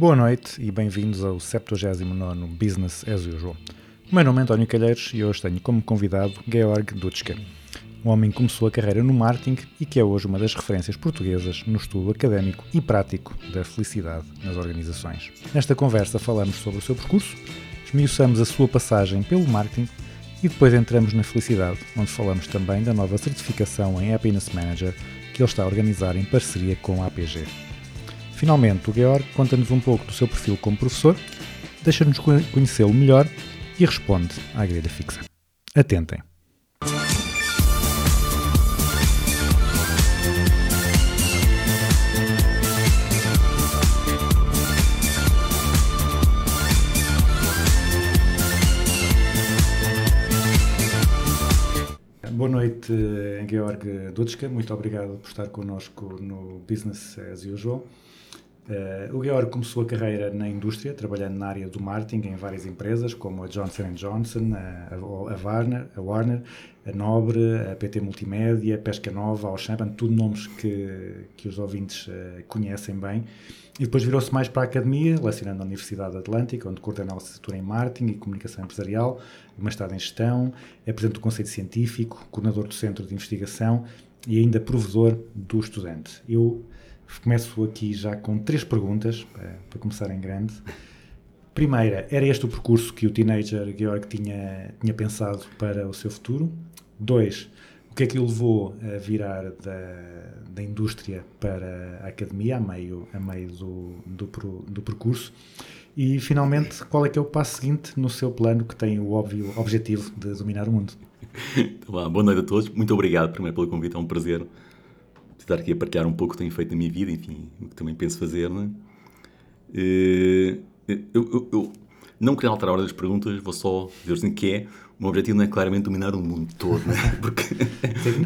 Boa noite e bem-vindos ao 79 Business as Usual. O meu nome é António Calheiros e hoje tenho como convidado Georg Dutschke, um homem que começou a carreira no marketing e que é hoje uma das referências portuguesas no estudo académico e prático da felicidade nas organizações. Nesta conversa falamos sobre o seu percurso, esmiuçamos a sua passagem pelo marketing e depois entramos na felicidade, onde falamos também da nova certificação em Happiness Manager que ele está a organizar em parceria com a APG. Finalmente, o Georg conta-nos um pouco do seu perfil como professor, deixa-nos co- conhecê-lo melhor e responde à grelha fixa. Atentem. Boa noite, Georg Dutschke. Muito obrigado por estar connosco no Business as Usual. Eh, o Georg começou a carreira na indústria, trabalhando na área do marketing em várias empresas, como a Johnson Johnson, a, a, Warner, a Warner, a Nobre, a PT Multimédia, a Pesca Nova, a Auchan, tudo nomes que, que os ouvintes eh, conhecem bem. E depois virou-se mais para a academia, lecionando na Universidade Atlântica, onde coordena a licenciatura em Marketing e Comunicação Empresarial, mestrado em Gestão, é presidente do Conselho Científico, coordenador do Centro de Investigação e ainda provedor do estudante. Eu começo aqui já com três perguntas, para, para começar em grande. Primeira, era este o percurso que o teenager Georg tinha, tinha pensado para o seu futuro? Dois, o que é que o levou a virar da, da indústria para a academia, a meio, a meio do, do, do percurso? E, finalmente, qual é que é o passo seguinte no seu plano que tem o óbvio objetivo de dominar o mundo? Então, boa noite a todos. Muito obrigado primeiro pelo convite. É um prazer estar aqui a partilhar um pouco o que tenho feito na minha vida, enfim, o que também penso fazer. Não é? Eh, eu, eu- eu não queria alterar a ordem das perguntas, vou só dizer assim que é. O meu objetivo não é claramente dominar o mundo todo, não é? Porque.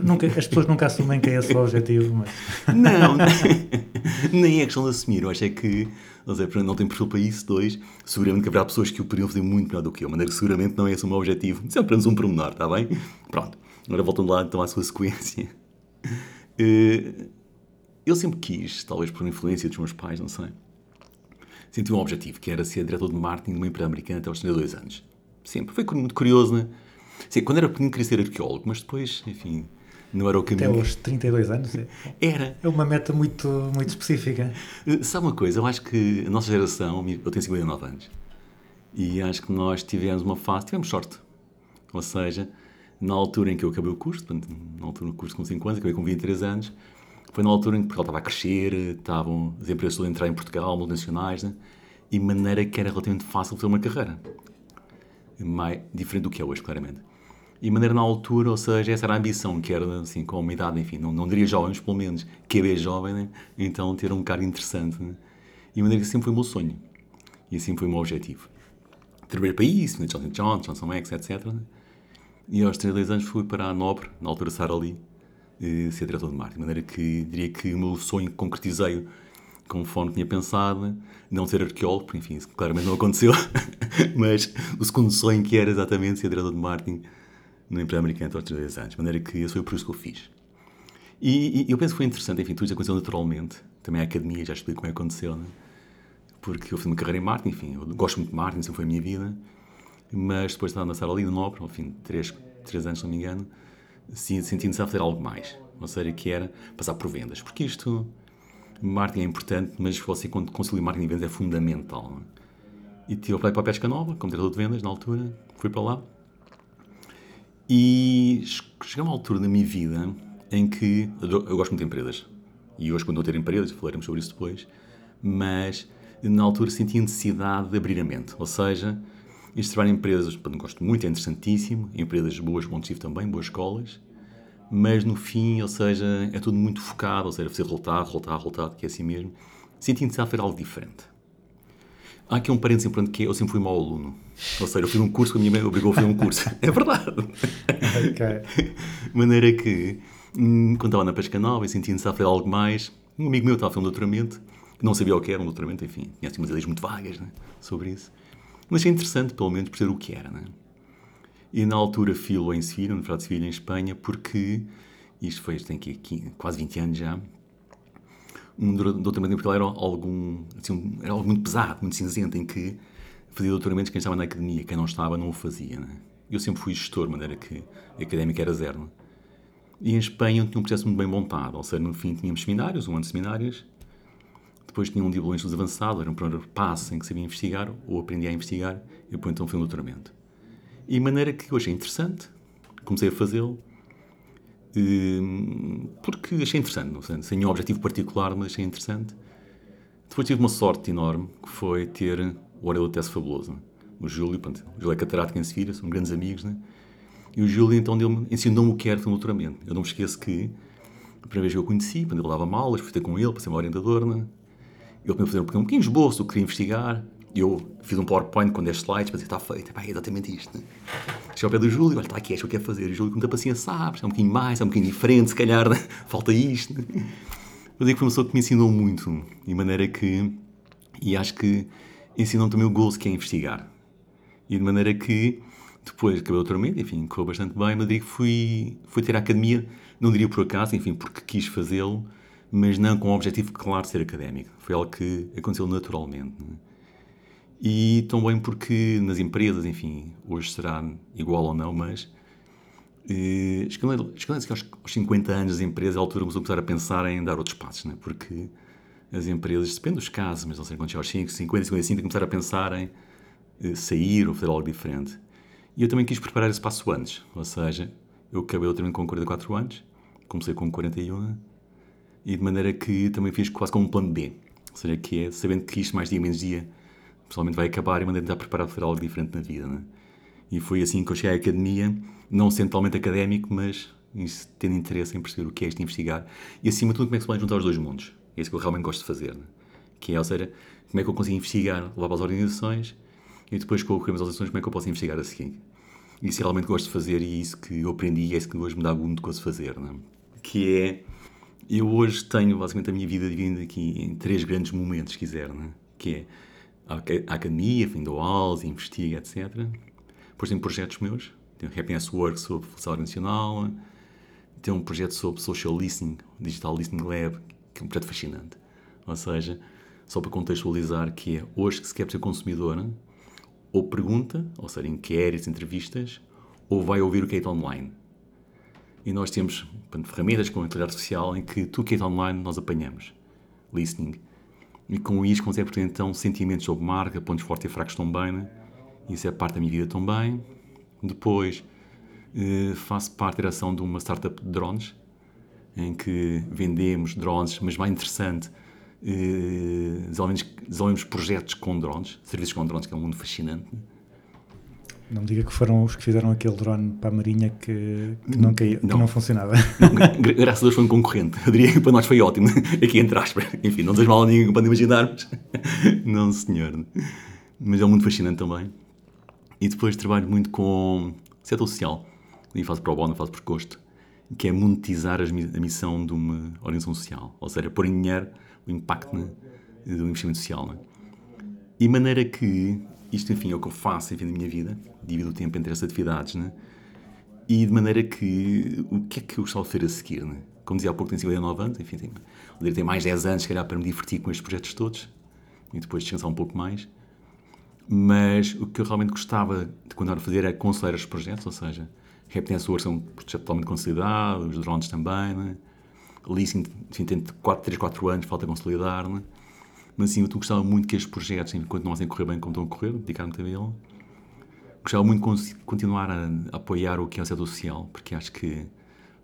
Nunca, as pessoas nunca assumem que é esse o objetivo, mas... Não, nem é questão de assumir. Eu acho é que, não sei, não tenho perfil para isso. Dois, seguramente que haverá pessoas que o poderiam fazer muito melhor do que eu, que seguramente não é esse o meu objetivo. Isso é apenas um pormenor, está bem? Pronto. Agora voltando lá então à sua sequência. Eh, Eu sempre quis, talvez por influência dos meus pais, não sei, senti um objetivo, que era ser diretor de marketing de uma empresa americana até aos 32 anos. Sempre. Foi muito curioso, né? Sim, quando era pequenino queria ser arqueólogo, mas depois, enfim, não era o Até caminho. aos 32 anos é, Era. é uma meta muito, muito específica. Eh, Sabe uma coisa? Eu acho que a nossa geração, eu tenho 59 anos, e acho que nós tivemos uma fase, tivemos sorte. Ou seja, na altura em que eu acabei o curso, portanto, na altura do curso com 5 anos, acabei com 23 anos, foi na altura em que Portugal estava a crescer, estavam as empresas a entrar em Portugal, multinacionais, né? e maneira que era relativamente fácil fazer uma carreira. Mais, diferente do que é hoje, claramente. E maneira na altura, ou seja, essa era a ambição, que era assim, com uma idade, enfim, não, não diria jovem, mas pelo menos, que é jovem, né? então ter um cargo interessante. Né? E maneira que sempre foi o meu sonho. E assim foi o meu objetivo. Trabalhei para isso, na Johnson Johnson, Johnson X, etc. né? E aos 32 anos fui para a Nobre, na altura Sara Lee, eh, ser diretor de marketing. De maneira que diria que o meu sonho concretizei conforme tinha pensado, não ser arqueólogo, porque enfim, isso claramente não aconteceu, mas o segundo sonho que era exatamente ser diretor de marketing numa empresa americana aos 32 anos. De maneira que esse foi o percurso que eu fiz. E, e eu penso que foi interessante, enfim, tudo isso aconteceu naturalmente. Também a academia, já explico como é que aconteceu, né? porque eu fiz uma carreira em marketing, enfim, eu gosto muito de marketing, sempre foi a minha vida, mas depois de estar na Sara no Nobre, ao fim de 3, três anos, se não me engano, sim- senti necessidade de fazer algo mais, ou seja, que era passar por vendas, porque isto, marketing é importante, mas você quando conciliar marketing e vendas é fundamental. é? E tive para ir para a Pesca Nova, como diretor de vendas na altura, fui para lá, e cheguei a uma altura da minha vida em que eu gosto muito de empresas. E hoje, quando eu ter empresas, falaremos sobre isso depois, mas na altura senti a necessidade de abrir a mente. Ou seja, este trabalho em empresas, não gosto muito, é interessantíssimo, empresas boas, bom tive também, boas escolas, mas no fim, ou seja, é tudo muito focado, ou seja, fazer resultado, resultado, resultado, que é assim mesmo. Senti necessidade de fazer algo diferente. Há aqui um parênteses importante que é, eu sempre fui mau aluno. Ou seja, eu fiz um curso que a minha mãe obrigou a fazer um curso. É verdade. Ok. Maneira que, hum, quando estava na pesca nova e necessidade de fazer algo mais, um amigo meu estava a fazer um doutoramento, não sabia o que era um doutoramento, enfim, tinha assim umas ideias muito vagas né, sobre isso. Mas achei interessante, pelo menos, perceber o que era. Né? E na altura filo em Sevilha, na Universidade de Sevilha, em Espanha, porque isto foi, isto tem aqui, aqui quase 20 anos já, um doutoramento Portugal era algum, assim, era algo muito pesado, muito cinzento, em que fazia doutoramentos quem estava na academia, quem não estava não o fazia. Né? Eu sempre fui gestor, de maneira que a académica era zero. Né? E em Espanha tinha um processo muito bem montado, ou seja, no fim tínhamos seminários, um ano de seminários, depois tinha um em estudos avançados, era um primeiro passo em que sabia investigar, ou aprendia a investigar, e depois então foi um doutoramento. E de maneira que eu achei interessante, comecei a fazê-lo, hum, porque achei interessante, não sei, sem nenhum objetivo particular, mas achei interessante. Depois tive uma sorte enorme, que foi ter o Aurélio Tesse Fabuloso. O Júlio, pronto, o Júlio é catedrático em Sevilha, são grandes amigos, né? E o Júlio, então, ensinou-me o que era um doutoramento. Eu não me esqueço que, a primeira vez que eu o conheci, quando ele dava aulas, fui ter com ele, para ser meu orientador, né? Ele me fazer um pequeno esboço que queria investigar. Eu fiz um PowerPoint com 10 slides para dizer, está feito, é exatamente isto. Né? Cheguei ao pé do Júlio, olha, está aqui, é isto que eu quero fazer. O Júlio, com muita paciência, sabe, é um bocadinho mais, é um bocadinho diferente, se calhar, né? falta isto. Né? Eu digo que foi uma pessoa que me ensinou muito, de maneira que, e acho que ensinou-me também o gozo que é investigar. E de maneira que, depois acabei o doutoramento, enfim, correu bastante bem, mas digo que fui, fui ter a academia, não diria por acaso, enfim, porque quis fazê-lo, mas não com o objetivo claro de ser académico. Foi algo que aconteceu naturalmente. né? E também porque nas empresas, enfim, hoje será igual ou não, mas eh, chegando aos, aos 50 anos das empresas, é a altura a começar a pensar em dar outros passos, né? porque as empresas, depende dos casos, mas não sei chega aos 5, 50, 55, começaram a pensar em eh, sair ou fazer algo diferente. E eu também quis preparar esse passo antes, ou seja, eu acabei o com 44 anos, comecei com 41, e de maneira que também fiz quase como um plano B, ou seja, que é sabendo que isto mais dia menos dia pessoalmente vai acabar e maneira de estar preparado para algo diferente na vida. Né? E foi assim que eu cheguei à academia, não sendo totalmente académico, mas tendo interesse em perceber o que é isto de investigar e acima de tudo como é que se pode juntar os dois mundos. É isso que eu realmente gosto de fazer. Né? Que é, ou seja, como é que eu consigo investigar, levar para as organizações e depois com o que as organizações, como é que eu posso investigar a seguir. Isso realmente gosto de fazer e é isso que eu aprendi e é isso que hoje me dá muito gosto de fazer. Né? Que é, eu hoje tenho basicamente a minha vida dividida aqui em três grandes momentos, se quiser, né? que é a aca- a academia, enfim, dou aulas, investigo, etc. Depois tenho projetos meus, tenho Happiness Work sobre felicidade nacional, tenho um projeto sobre Social Listening, Digital Listening Lab, que é um projeto fascinante. Ou seja, só para contextualizar, que é hoje que se quer ser consumidor, ou pergunta, ou seja, inquéritos, entrevistas, ou vai ouvir o que é online. E nós temos portanto, ferramentas como a inteligência artificial em que tudo que é online nós apanhamos. Listening. E com isto consegue ter então sentimentos sobre marca, pontos fortes e fracos também, né? Isso é parte da minha vida também. Depois eh, faço parte da direção de uma startup de drones, em que vendemos drones, mas mais interessante, eh, desenvolvemos, desenvolvemos projetos com drones, serviços com drones, que é um mundo fascinante. né? Não me diga que foram os que fizeram aquele drone para a Marinha que, que não, caiu, que Não. não funcionava. Não, gra- graças a Deus foi um concorrente. Eu diria que para nós foi ótimo. Aqui entre aspas. Enfim, não desejo mal a ninguém pode imaginar, mas. Não, senhor. Mas é um mundo fascinante também. E depois trabalho muito com setor social. E faço para o bono, faço por gosto. Que é monetizar a missão de uma organização social. Ou seja, pôr em dinheiro o impacto né, do investimento social. Né? E maneira que isto, enfim, é o que eu faço enfim, na minha vida. Divido o tempo entre essas atividades, né? E de maneira que, o que é que eu gostava de fazer a seguir, né? Como dizia há pouco, tenho 59 anos, enfim, tenho, poderia mais 10 anos, se calhar, para me divertir com estes projetos todos e depois descansar um pouco mais. Mas o que eu realmente gostava de continuar a fazer era conselhar os projetos, ou seja, Happiness Works é um projeto totalmente consolidado, os drones também, né? Leasing, enfim, tem 4, 3, 4 anos, falta consolidar, né? Mas assim, eu gostava muito que estes projetos, enfim, continuassem a correr bem como estão a correr, dedicar-me também a ele. Gostava muito de continuar a, apoiar o que é o setor social, porque acho que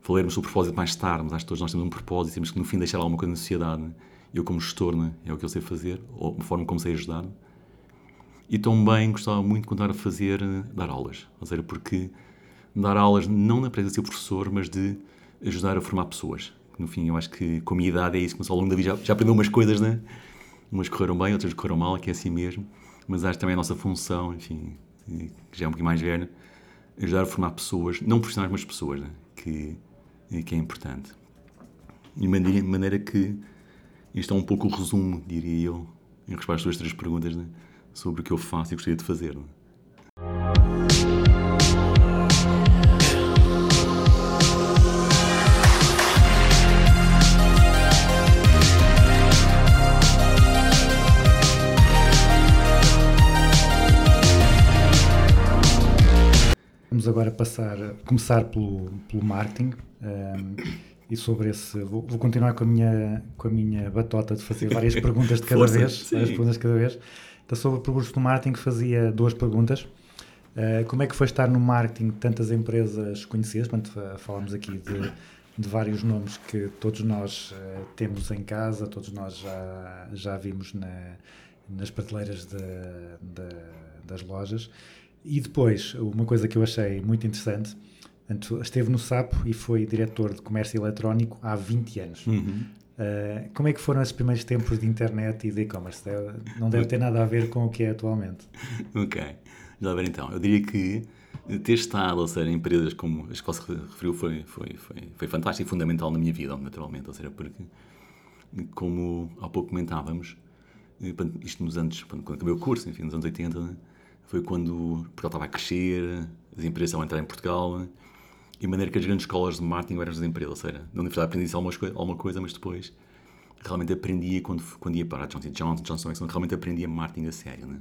falaremos sobre o propósito mais tarde, mas acho que todos nós temos um propósito e temos que no fim deixar alguma coisa na sociedade. Eu como gestor, né, é o que eu sei fazer, ou a forma como sei ajudar. E também gostava muito de continuar a fazer, eh, dar aulas. Ou seja, porque dar aulas não na presença de ser professor, mas de ajudar a formar pessoas. No fim, eu acho que com a minha idade é isso, mas ao longo da vida já, já aprendeu umas coisas, né? Umas correram bem, outras correram mal, que é assim mesmo. Mas acho também a nossa função, enfim, que já é um pouquinho mais velha, ajudar a formar pessoas, não profissionais, mas pessoas, né? que, que é importante. De maneira, maneira que isto é um pouco o resumo, diria eu, em resposta às suas três perguntas, né? sobre o que eu faço e gostaria de fazer. né? Vamos agora passar, começar pelo, pelo marketing ehm, e sobre esse vou, vou continuar com a minha com a minha batota de fazer várias perguntas de cada Força, vez, sim. várias perguntas de cada vez. Então sobre o percurso do marketing fazia duas perguntas. Eh, como é que foi estar no marketing de tantas empresas conhecidas? Portanto, fa- falámos aqui de, de vários nomes que todos nós eh, temos em casa, todos nós já, já vimos na- nas prateleiras de- de- das lojas. E depois, uma coisa que eu achei muito interessante, esteve no SAP e foi diretor de comércio eletrónico há 20 anos. Uhum. Uh, como é que foram esses primeiros tempos de internet e de e-commerce? Não deve ter nada a ver com o que é atualmente. Ok, já ver então. Eu diria que ter estado, ou seja, em empresas como as que se referiu foi, foi, foi, foi fantástico e fundamental na minha vida, naturalmente. Ou seja, porque, como há pouco comentávamos, eh, isto nos anos, quando quando acabei o curso, enfim, nos anos 80, né, foi quando Portugal estava a crescer, as empresas estavam a entrar em Portugal, e de maneira que as grandes escolas de marketing eram as empresas. Ou seja, na universidade aprendi coisa, alguma coisa, mas depois realmente aprendia quando, quando ia para a Johnson Johnson, Johnson Johnson, realmente aprendia marketing a sério, né?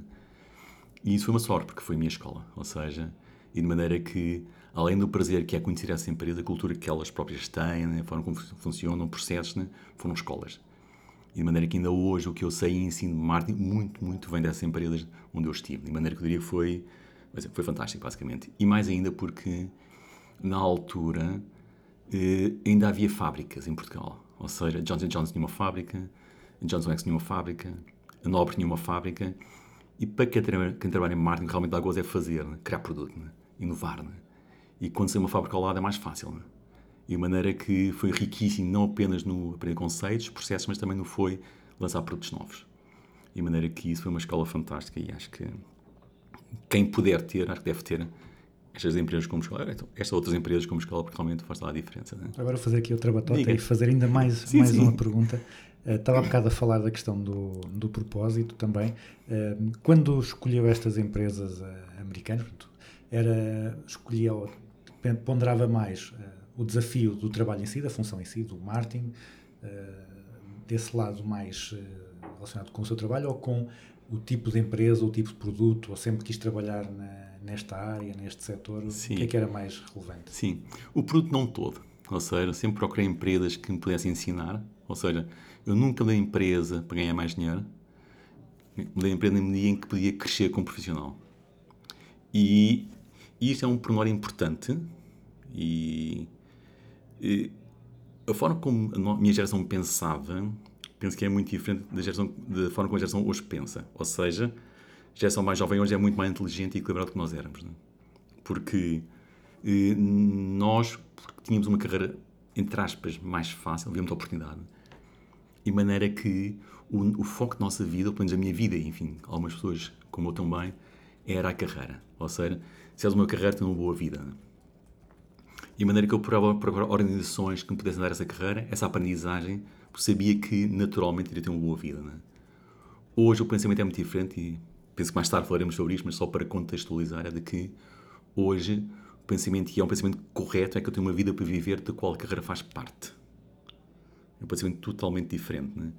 E isso foi uma sorte, porque foi a minha escola. Ou seja, e de maneira que, além do prazer que é conhecer essa empresa, a cultura que elas próprias têm, né, a forma como fun- funcionam, processos, né, foram escolas. E de maneira que ainda hoje o que eu sei em ensino de marketing, muito, muito vem dessas empresas onde eu estive. De maneira que eu diria que foi, foi fantástico, basicamente. E mais ainda porque, na altura, eh, ainda havia fábricas em Portugal. Ou seja, Johnson Johnson tinha uma fábrica, Johnson X tinha uma fábrica, a Nobre tinha uma fábrica. E para quem, tra- quem trabalha em marketing, realmente dá gozo é fazer, né? criar produto, né? inovar. Né? E quando tem uma fábrica ao lado é mais fácil. E de maneira que foi riquíssimo, não apenas no aprender conceitos, processos, mas também no foi lançar produtos novos. E de maneira que isso foi uma escola fantástica e acho que quem puder ter, acho que deve ter estas empresas como escola, então, estas outras empresas como escola, porque realmente faz lá a diferença. Né? Agora vou fazer aqui outra batota Diga. e fazer ainda mais, Sim, mais sim. uma pergunta. Eh, estava há bocado a falar da questão do, do propósito também. Eh, quando escolheu estas empresas eh, americanas, era, escolhia, ponderava mais o desafio do trabalho em si, da função em si, do marketing, eh, desse lado mais eh, relacionado com o seu trabalho ou com o tipo de empresa, o tipo de produto, ou sempre quis trabalhar na- nesta área, neste setor, Sim. o que é que era mais relevante? Sim, o produto não todo. Ou seja, sempre procurei empresas que me pudessem ensinar. Ou seja, eu nunca dei empresa para ganhar mais dinheiro. Mudei empresa na medida em que podia crescer como profissional. E isto é um pormenor importante. E, a forma como a minha geração pensava, penso que é muito diferente da, geração, da forma como a geração hoje pensa. Ou seja, a geração mais jovem hoje é muito mais inteligente e equilibrada do que nós éramos. Não é? Porque eh, nós porque tínhamos uma carreira, entre aspas, mais fácil, havia muita oportunidade. E maneira que o, o foco da nossa vida, ou pelo menos a minha vida, enfim, algumas pessoas como eu também, era a carreira. Ou seja, se és uma carreira, tens uma boa vida. E de maneira que eu procurava, procurava organizações que me pudessem dar essa carreira, essa aprendizagem, porque sabia que naturalmente iria ter uma boa vida. Não é? Hoje o pensamento é muito diferente e penso que mais tarde falaremos sobre isto, mas só para contextualizar, é de que hoje o pensamento, e é um pensamento correto, é que eu tenho uma vida para viver da qual a carreira faz parte. É um pensamento totalmente diferente. Né?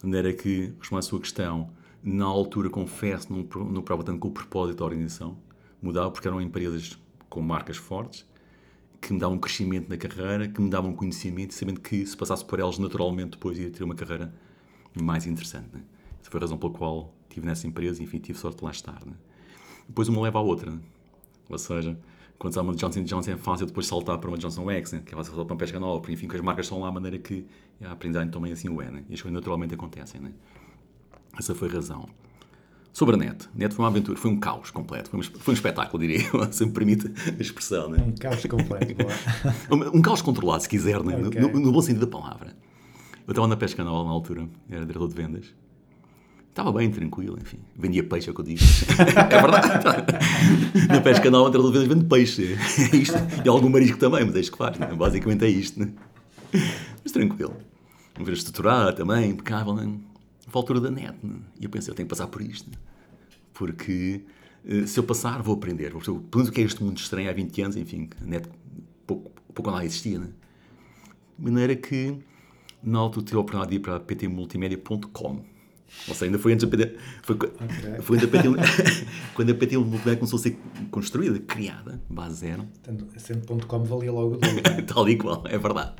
De maneira que, respondendo à sua questão, na altura, confesso, não, não preocupava tanto com o propósito da organização. Mudava porque eram empresas com marcas fortes, que me davam crescimento na carreira, que me davam conhecimento, sabendo que se passasse por elas naturalmente depois ia ter uma carreira mais interessante. Né? Essa foi a razão pela qual estive nessa empresa e enfim, tive sorte de lá estar. Né? Depois uma leva à outra. Né? Ou seja, quando há uma Johnson Johnson é fácil depois saltar para uma Johnson X, né? que é fácil saltar para uma pesca nova, porque enfim, que as marcas estão lá, a maneira que a aprendizagem também assim o é. Né? E as coisas naturalmente acontecem. Né? Essa foi a razão. Sobre a net. A net foi uma aventura, foi um caos completo, foi um, foi um espetáculo, diria eu, se me permite a expressão. Né? Um caos completo. Um, um caos controlado, se quiser, né? No- Ok. no, no bom sentido da palavra. Eu estava na pesca na altura, era diretor de vendas. Estava bem, tranquilo, enfim. Vendia peixe, é o que eu digo. é verdade. Na pesca diretor de vendas vende peixe. É isto. E algum marisco também, mas é isto que faz. né? Basicamente é isto. Né? Mas tranquilo. Uma vez estruturada também, impecável. Né? Foi a altura da net. Né? E eu pensei, eu tenho que passar por isto. Né? Porque eh, se eu passar, vou aprender. Vou perceber pelo menos o que é este mundo estranho há 20 anos, enfim, a net pouco, pouco lá existia. Né? De maneira que, na altura, tive a oportunidade de ir para ptmultimedia.com. Ou seja, ainda foi antes da PT. Foi, co- foi ainda PT, quando a PT Multimédia começou a ser construída, criada, base zero. Portanto, sendo ponto .com valia logo o é? Tal e qual, é verdade.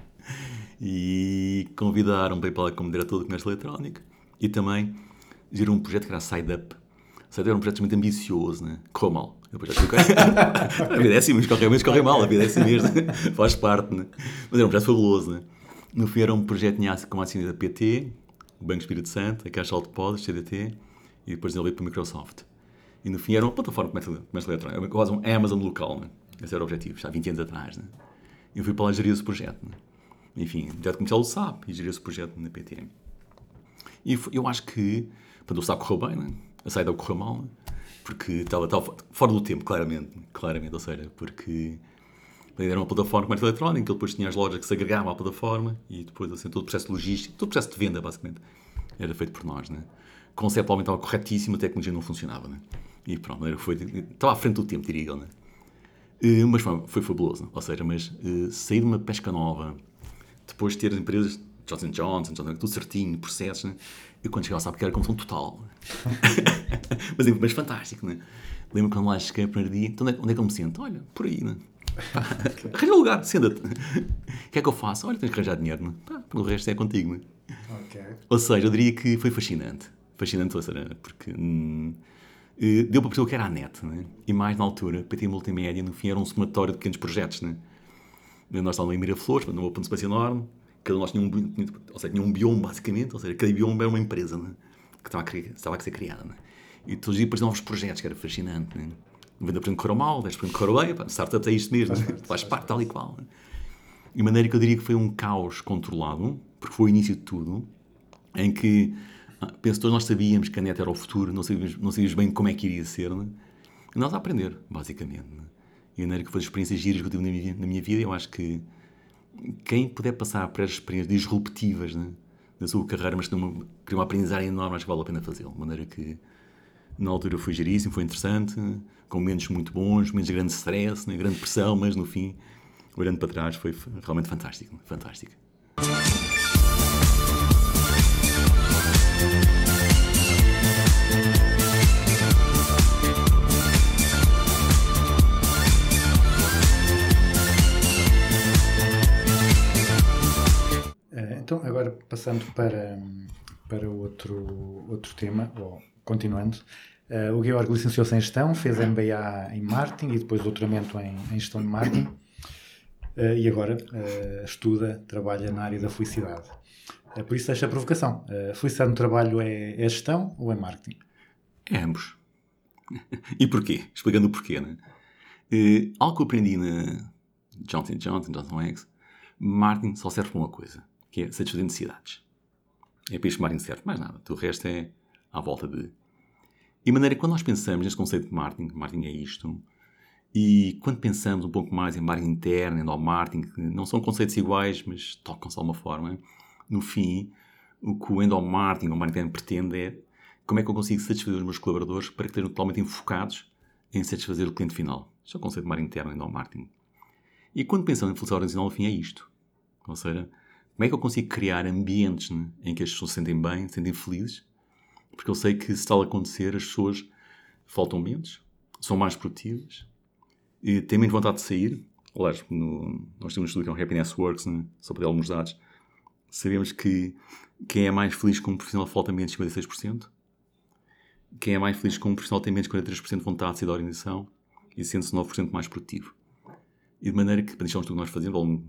E convidaram para ir para lá como diretor do comércio eletrónico e também gerou um projeto que era a Side Up. Side Up era um projeto muito ambicioso, né? correu mal. Depois já a vida é assim, mas corre, mas corre mal, a vida é assim mesmo, faz parte. Né? Mas era um projeto fabuloso. Né? No fim era um projeto tinha como acionista da PT, o Banco Espírito Santo, a Caixa de Depósitos, CDT, e depois desenvolvido para a Microsoft. E no fim era uma plataforma de comércio, eletrónico, era quase um Amazon local. Né? Esse era o objetivo, já há 20 anos atrás. Né? Eu fui para lá gerir esse projeto. Né? Enfim, o projeto comercial do SAP e gerir esse projeto na PT. E eu acho que, portanto, o SAP correu bem, né? a saída correu mal, porque estava, estava fo- fora do tempo, claramente, claramente, ou seja, porque era uma plataforma de comércio eletrónico, que depois tinha as lojas que se agregavam à plataforma e depois assim, todo o processo de logística, todo o processo de venda, basicamente, era feito por nós. Né? Conceptualmente estava corretíssimo, a tecnologia não funcionava. Né? E pronto, era- foi, estava à frente do tempo, diria eu. Né? Mas foi, foi fabuloso, ou seja, mas eh, sair de uma pesca nova, depois de ter empresas Johnson Johnson, Johnson, tudo certinho, processos, né? eu quando chegava sabe que era confusão total. mas, mas fantástico, né? Lembro quando lá cheguei o primeiro dia, então onde é, onde é que eu me sinto? Olha, por aí, né? Arranja um lugar, senta-te. O que é que eu faço? Olha, tens que arranjar dinheiro, né? Pá, o resto é contigo, né? Ou seja, eu diria que foi fascinante. Fascinante, ou seja, porque hum, eh, deu para perceber o que era a net, né? E mais na altura, PT Multimédia, no fim, era um somatório de pequenos projetos, né? Nós estávamos em Miraflores, num open space enorme, cada um de nós tinha um, ou seja, tinha um bioma, basicamente, ou seja, cada bioma era uma empresa, né? Que estava a, cri- estava a ser criada, né? E todos os dias depois novos projetos, que era fascinante, né? 90% correu mal, 10% correu bem, pá, startups é isto mesmo, né? faz parte tal e qual. Né? De maneira que eu diria que foi um caos controlado, porque foi o início de tudo, em que ah, penso todos nós sabíamos que a net era o futuro, não sabíamos, não sabíamos bem como é que iria ser, né? e nós a aprender, basicamente. Né? E de maneira que foi as experiências giras que eu tive na minha, na minha vida, eu acho que quem puder passar por estas experiências disruptivas né, na sua carreira, mas que cria uma aprendizagem enorme, acho que vale a pena fazê-lo. De maneira que na altura foi giríssimo, foi interessante, com momentos muito bons, momentos de grande stress, né, grande pressão, mas no fim, olhando para trás, foi realmente fantástico. Fantástico. Então, agora passando para, para outro, outro tema, ou continuando, eh, o Georg licenciou-se em Gestão, fez MBA em Marketing e depois doutoramento em, em Gestão de Marketing eh, e agora eh, estuda, trabalha na área da felicidade. Por isso deixa a provocação. Felicidade no trabalho é, é gestão ou é marketing? É ambos. e porquê? Explicando o porquê, né? Algo que eu aprendi na Johnson Johnson, Johnson X, marketing só serve para uma coisa, que é satisfazer necessidades. É para marketing serve, mais nada. O resto é à volta de... E maneira que quando nós pensamos neste conceito de marketing, marketing é isto, e quando pensamos um pouco mais em marketing interno, em marketing, que não são conceitos iguais, mas tocam-se de alguma forma, no fim, o que o endomarketing ou marketing pretende é como é que eu consigo satisfazer os meus colaboradores para que estejam totalmente enfocados em satisfazer o cliente final. Isto é o conceito de marketing interno, endomarketing. E quando pensamos em felicidade organizacional, no fim é isto. Ou seja, como é que eu consigo criar ambientes né, em que as pessoas se sentem bem, se sentem felizes, porque eu sei que se tal acontecer, as pessoas faltam ambientes, são mais produtivas, e têm menos vontade de sair. Aliás, no- nós temos um estudo que é o Happiness Works, né, só para dar alguns dados, sabemos que quem é mais feliz como profissional falta menos de 56%, quem é mais feliz como profissional tem menos de 43% de vontade de sair da organização e sente-se 9% mais produtivo. E de maneira que, isto é um estudo que nós fazemos, um-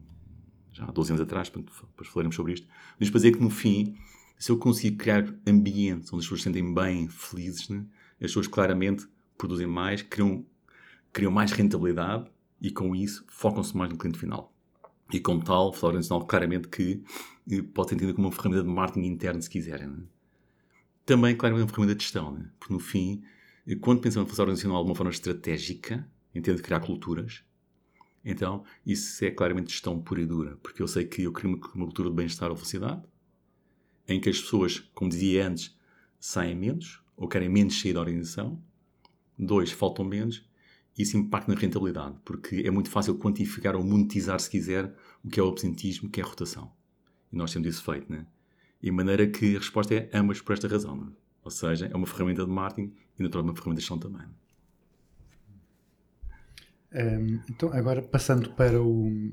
já há 12 anos atrás, portanto, depois falaremos sobre isto, mas para dizer que no fim, se eu conseguir criar ambientes onde as pessoas se sentem bem, felizes, né, pessoas claramente produzem mais, criam, criam mais rentabilidade e com isso focam-se mais no cliente final. E como tal, o fluxo organizacional claramente que eh, pode ser entendido como uma ferramenta de marketing interno, se quiserem. né? Também, claramente, uma ferramenta de gestão, né? porque no fim, eh, quando pensamos no fluxo organizacional de uma forma estratégica, em de criar culturas, então isso é claramente gestão pura e dura, porque eu sei que eu crio uma, cultura de bem-estar ou felicidade, em que as pessoas, como dizia antes, saem menos, ou querem menos sair da organização, dois, faltam menos, isso impacta na rentabilidade, porque é muito fácil quantificar ou monetizar, se quiser, o que é o absentismo, o que é a rotação. E nós temos isso feito, né? E de maneira que a resposta é ambas por esta razão. né? Ou seja, é uma ferramenta de marketing e naturalmente uma ferramenta de gestão também. Um, então, agora passando para, o,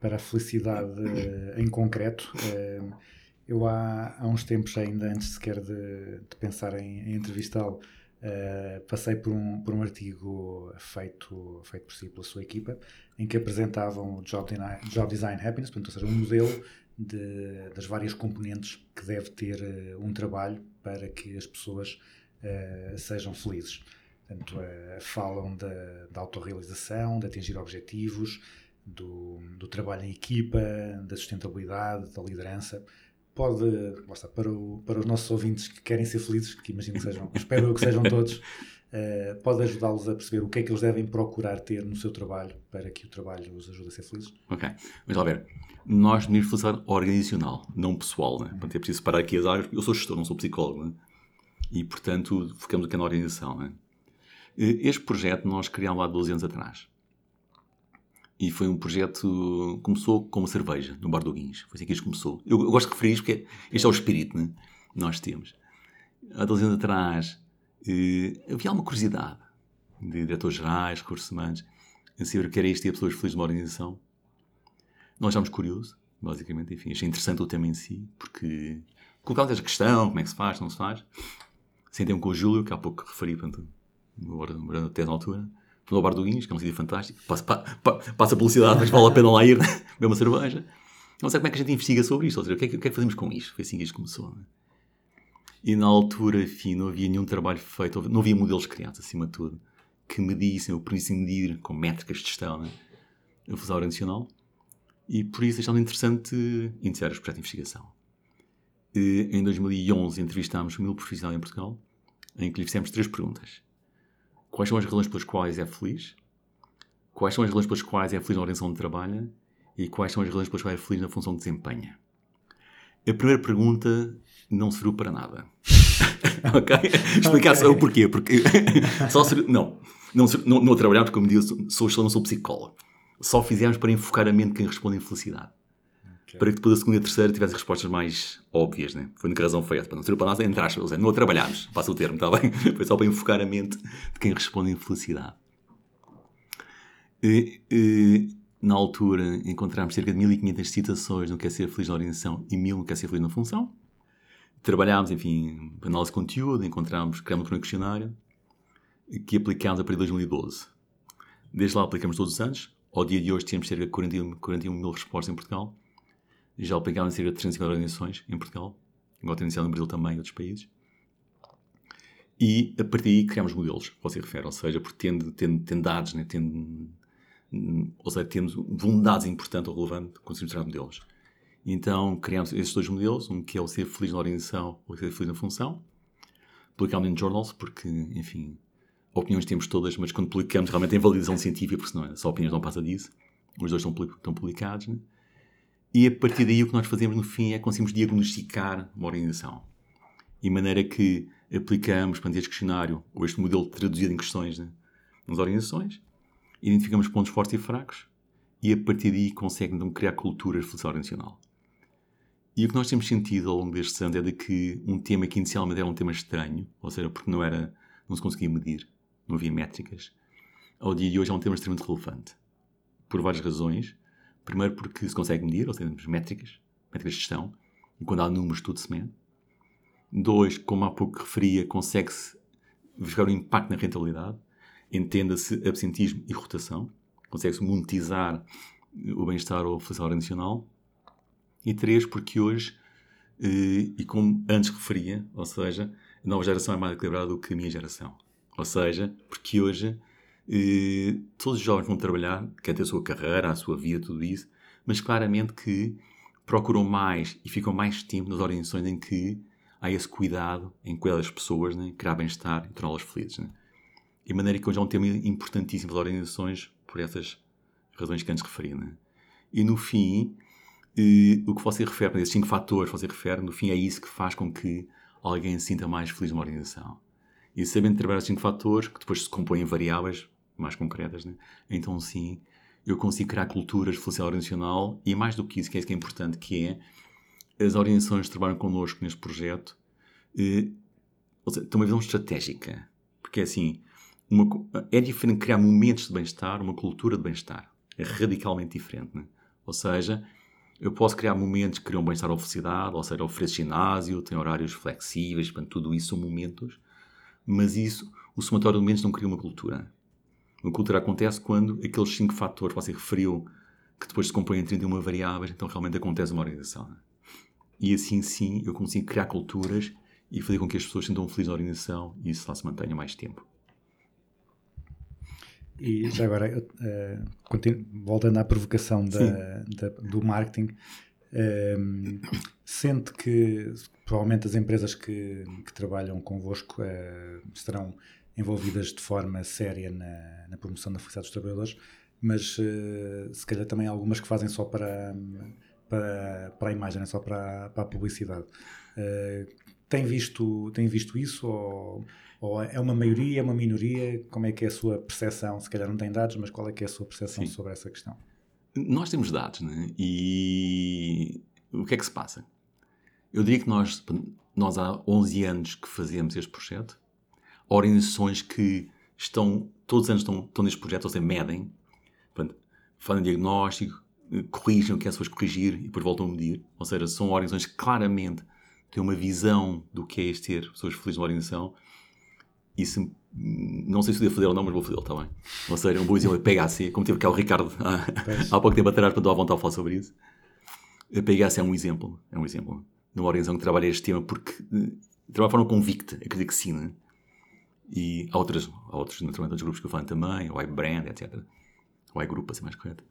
para a felicidade eh, em concreto, eu há, há uns tempos ainda, antes sequer de, de pensar em, em entrevistá-lo, eh, passei por um, por um artigo feito, feito por si pela sua equipa, em que apresentavam o Job, Job Design Happiness, portanto, ou seja, um modelo de- das várias componentes que deve ter eh, um trabalho para que as pessoas eh, sejam felizes. Portanto, eh, falam da, autorrealização, de atingir objetivos, do, do trabalho em equipa, da sustentabilidade, da liderança. Pode, está, para, o- para os nossos ouvintes que querem ser felizes, que imagino que sejam, espero que sejam todos, eh, pode ajudá-los a perceber o que é que eles devem procurar ter no seu trabalho para que o trabalho os ajude a ser felizes. Ok, mas ver, nós devemos felicidade organizacional, não pessoal, né? Portanto, é preciso parar aqui as áreas, eu sou gestor, não sou psicólogo, né? E, portanto, focamos aqui na organização, né? Eh, Este projeto nós criámos há 12 anos atrás. E foi um projeto, começou com uma cerveja, no Bar do Guins. Foi assim que isto começou. Eu, eu gosto de referir isto porque este é o espírito, né? Nós temos. Há 12 anos atrás, eh, havia alguma curiosidade de diretores gerais, recursos humanos, em saber o que era isto e a pessoas felizes numa organização. Nós estávamos curiosos, basicamente, enfim, achei interessante o tema em si, porque colocámos esta questão, como é que se faz, não se faz. Sentei-me com o Júlio, que há pouco referi, portanto, agora morando até na altura, fui ao Bar do Guinhos, que é um sítio fantástico, passa, pa- pa- passa publicidade, mas vale a pena lá ir, beber uma cerveja. Não sei como é que a gente investiga sobre isto, ou seja, o que é que, que, é que fazemos com isto? Foi assim que isto começou, não é? E na altura, enfim, não havia nenhum trabalho feito, não havia modelos criados, acima de tudo, que medissem ou permitissem medir com métricas de gestão né, a fusão organizacional. E por isso achamos interessante iniciar este projeto de investigação. E, em 2011 entrevistámos mil profissionais em Portugal, em que lhe fizemos três perguntas. Quais são as razões pelas quais é feliz? Quais são as razões pelas quais é feliz na organização onde trabalha? E quais são as razões pelas quais é feliz na função que desempenha? A primeira pergunta não serviu para nada. ok? Explicar só o porquê. Porque só serviu, não, não, não, não trabalhámos, como disse, sou não sou psicólogo. Só fizemos para enfocar a mente de quem responde em felicidade. Para que depois a segunda e a terceira tivessem respostas mais óbvias, né? Foi a única razão foi essa. Para não serviu para nada, entre aspas, não a trabalhámos, passa o termo, está bem? Foi só para enfocar a mente de quem responde em felicidade. E, e, na altura encontramos cerca de 1500 citações no que é ser feliz na organização e 1000 no que é ser feliz na função. Trabalhámos, enfim, análise de conteúdo, encontramos, criámos um questionário que aplicámos a partir de 2012. Desde lá aplicamos todos os anos. Ao dia de hoje temos cerca de 41, 41 mil respostas em Portugal. Já aplicámos cerca de 350 organizações em Portugal. Igual tem iniciado no Brasil também e outros países. E a partir daí criámos modelos, que você refere, ou seja, porque tendo, tendo, tendo dados, né, tendo, hum, ou seja, temos um volume de dados importante ou relevante, conseguimos tirar modelos. Então criámos esses dois modelos, um que é o ser feliz na organização ou ser feliz na função. Publicámos em journals, porque, enfim, opiniões temos todas, mas quando publicamos realmente tem validação científica, porque senão é só opiniões não passa disso. Os dois estão, estão publicados. Né? E a partir daí o que nós fazemos no fim é conseguimos diagnosticar uma organização. E maneira que aplicamos, portanto, este questionário, ou este modelo traduzido em questões né, nas organizações, identificamos pontos fortes e fracos, e a partir daí conseguem então, criar culturas de felicidade organizacional. E o que nós temos sentido ao longo destes anos é de que um tema que inicialmente era um tema estranho, ou seja, porque não, era, não se conseguia medir, não havia métricas, ao dia de hoje é um tema extremamente relevante. Por várias razões. Primeiro porque se consegue medir, ou seja, temos métricas, métricas de gestão, e quando há números tudo se mede. Dois, como há pouco referia, consegue-se verificar o impacto na rentabilidade, entenda-se absentismo e rotação, consegue-se monetizar o bem-estar ou a felicidade organizacional. E três, porque hoje, eh, e como antes referia, ou seja, a nova geração é mais equilibrada do que a minha geração. Ou seja, porque hoje eh, todos os jovens vão trabalhar, querem ter a sua carreira, a sua vida, tudo isso, mas claramente que procuram mais e ficam mais tempo nas organizações em que há esse cuidado em cuidar das pessoas, né? criar bem-estar e torná-las felizes. Né? De maneira que hoje é um tema importantíssimo das organizações por essas razões que antes referi. Né? E no fim, eh, o que você refere, esses cinco fatores que você refere, no fim é isso que faz com que alguém se sinta mais feliz numa organização. E sabendo trabalhar esses cinco fatores, que depois se compõem em variáveis mais concretas, né? então sim, eu consigo criar culturas de felicidade organizacional e mais do que isso, que é isso que é importante, que é as organizações que trabalham connosco neste projeto eh, ou seja, têm uma visão estratégica. Porque é assim, uma é diferente criar momentos de bem-estar, uma cultura de bem-estar. É radicalmente diferente. Né? Ou seja, eu posso criar momentos que criam bem-estar ou felicidade, ou seja, ofereço ginásio, tem horários flexíveis, portanto, tudo isso são momentos, mas isso, o somatório de momentos não cria uma cultura. Uma cultura acontece quando aqueles cinco fatores que você referiu, que depois se compõem em 31 variáveis, então realmente acontece uma organização. né? E assim sim eu consigo criar culturas e fazer com que as pessoas se sintam felizes na organização e isso lá se mantenha mais tempo. E já agora, continu- voltando à provocação da- da- do marketing, eh, sente que provavelmente as empresas que, que trabalham convosco eh, estarão envolvidas de forma séria na, na promoção da felicidade dos trabalhadores, mas eh, se calhar também há algumas que fazem só para, para, para a imagem, não é só para, para a publicidade. Eh, tem, visto, tem visto isso ou, ou é uma maioria, é uma minoria? Como é que é a sua percepção? Se calhar não tem dados, mas qual é que é a sua percepção Sim. sobre essa questão? Nós temos dados, né? E o que é que se passa? Eu diria que nós, nós há 11 anos que fazemos este projeto, organizações que estão, todos os anos estão, estão neste projeto, ou seja, medem, portanto, fazem diagnóstico, eh, corrigem o que é suposto corrigir e depois voltam a medir. Ou seja, são organizações que claramente têm uma visão do que é este ter pessoas felizes na organização. E se, não sei se devo fazer ou não, mas vou fazer, bem? Ou seja, um bom exemplo é PHC, como teve cá o Ricardo há, há pouco tempo atrás, quando à vontade de falar sobre isso. A PHC é um exemplo, é um exemplo de uma organização que trabalha este tema porque eh, trabalha de forma convicta, acredito que sim, né? E há outras, há outros, naturalmente, outros grupos que eu falo também, o iBrand, etc. O iGroup, para ser mais correto.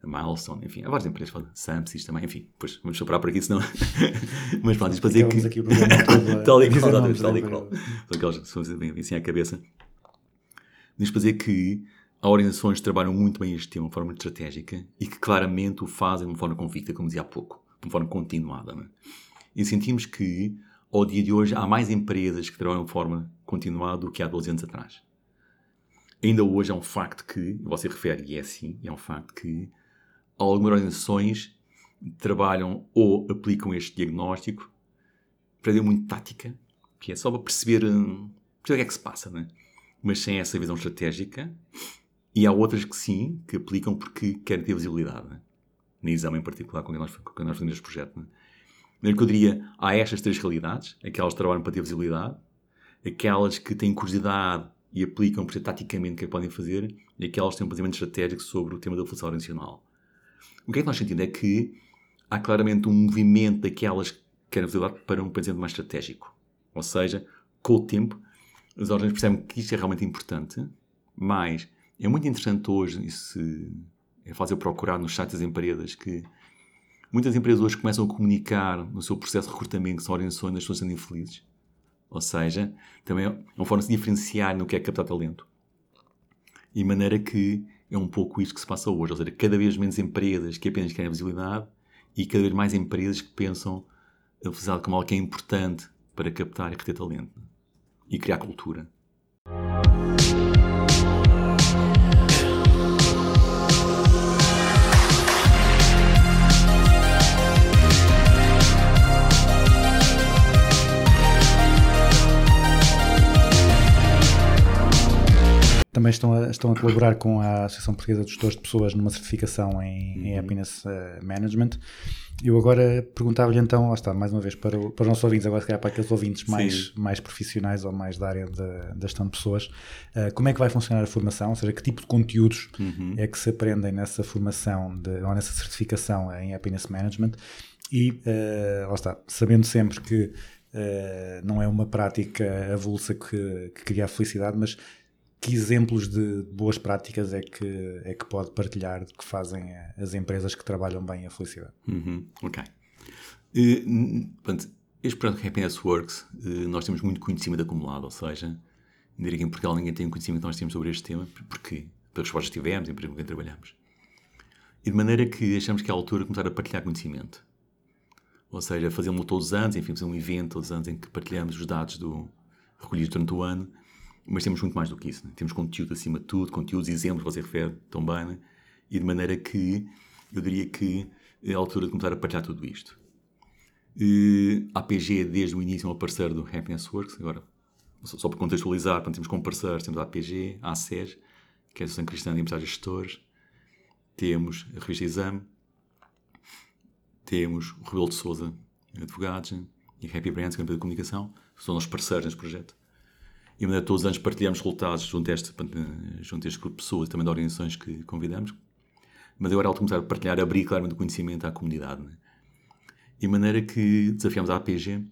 A Milestone, enfim, há várias empresas que falam, Samsys também, enfim, depois vamos superar por aqui, senão. Mas pronto, isto para dizer que. aqui o todo a tal e qual, tal e qual. São aquelas que são bem assim à cabeça. Diz para dizer que há organizações que trabalham muito bem este tema de forma estratégica e que claramente o fazem de uma forma convicta, como dizia há pouco, de uma forma continuada. É? E sentimos que, ao dia de hoje, há mais empresas que trabalham de forma continuada do que há 12 anos atrás. Ainda hoje é um facto que, você refere, e é assim, é um facto que algumas organizações trabalham ou aplicam este diagnóstico aprendeu muito tática, que é só para perceber, hum, perceber o que é que se passa, né? mas sem essa visão estratégica. E há outras que sim, que aplicam porque querem ter visibilidade. Né? Na exame em particular, quem nós, nós fazemos este projeto. Né? Eu diria, há estas três realidades, aquelas que trabalham para ter visibilidade, aquelas que têm curiosidade e aplicam para taticamente o que é que podem fazer, e aquelas que têm um pensamento estratégico sobre o tema da felicidade organizacional. O que é que nós sentimos é que há claramente um movimento daquelas que querem visibilidade para um pensamento mais estratégico. Ou seja, com o tempo, as ordens percebem que isto é realmente importante, mas é muito interessante hoje, isso é fácil procurar nos sites das empresas, que muitas empresas hoje começam a comunicar no seu processo de recrutamento que são organizações das pessoas sendo infelizes. Ou seja, também é uma forma de se diferenciar no que é captar talento. E maneira que é um pouco isto que se passa hoje. Ou seja, cada vez menos empresas que apenas querem visibilidade e cada vez mais empresas que pensam a felicidade como algo que é importante para captar e reter talento e criar cultura. Também estão a, estão a colaborar com a Associação Portuguesa de Gestores de Pessoas numa certificação em, Uhum. em Happiness eh, Management. Eu agora perguntava-lhe então, lá está, mais uma vez, para, o- para os nossos ouvintes, agora se calhar para aqueles ouvintes mais, mais profissionais ou mais da área da, da gestão de pessoas, eh, como é que vai funcionar a formação? Ou seja, que tipo de conteúdos Uhum. é que se aprendem nessa formação de- ou nessa certificação em Happiness Management? E, eh, lá está, sabendo sempre que eh, não é uma prática avulsa que, que cria a felicidade, mas que exemplos de boas práticas é que, é que pode partilhar que fazem as empresas que trabalham bem a felicidade? Uhum, ok. N- portanto, este projeto Happiness Works, eh, nós temos muito conhecimento acumulado, ou seja, diria que em Portugal ninguém tem o conhecimento que nós temos sobre este tema, porque pelas respostas que tivemos, com quem trabalhamos. E de maneira que achamos que é a altura de começar a partilhar conhecimento. Ou seja, fazemos todos os anos, enfim, fazer um evento todos os anos em que partilhamos os dados do, recolhidos durante o ano, mas temos muito mais do que isso. né? Temos conteúdo acima de tudo, conteúdos, exemplos, você refere tão bem, né? e de maneira que eu diria que é a altura de começar a partilhar tudo isto. Eh, A APG, desde o início, é um parceiro do Happiness Works. Agora, só só para contextualizar, portanto, temos como parceiros, temos a APG, a ACES, que é a Associação Cristã de Empresários Gestores, temos a Revista Exame, temos o Rebelo de Souza Advogados e a Happy Brands, que é uma empresa de comunicação, são nossos parceiros neste projeto. E de maneira que todos os anos partilhamos resultados junto a este, junto a este grupo de pessoas e também de organizações que convidamos. Mas agora de começar a partilhar, abrir claramente o conhecimento à comunidade. Né? De maneira que desafiamos a APG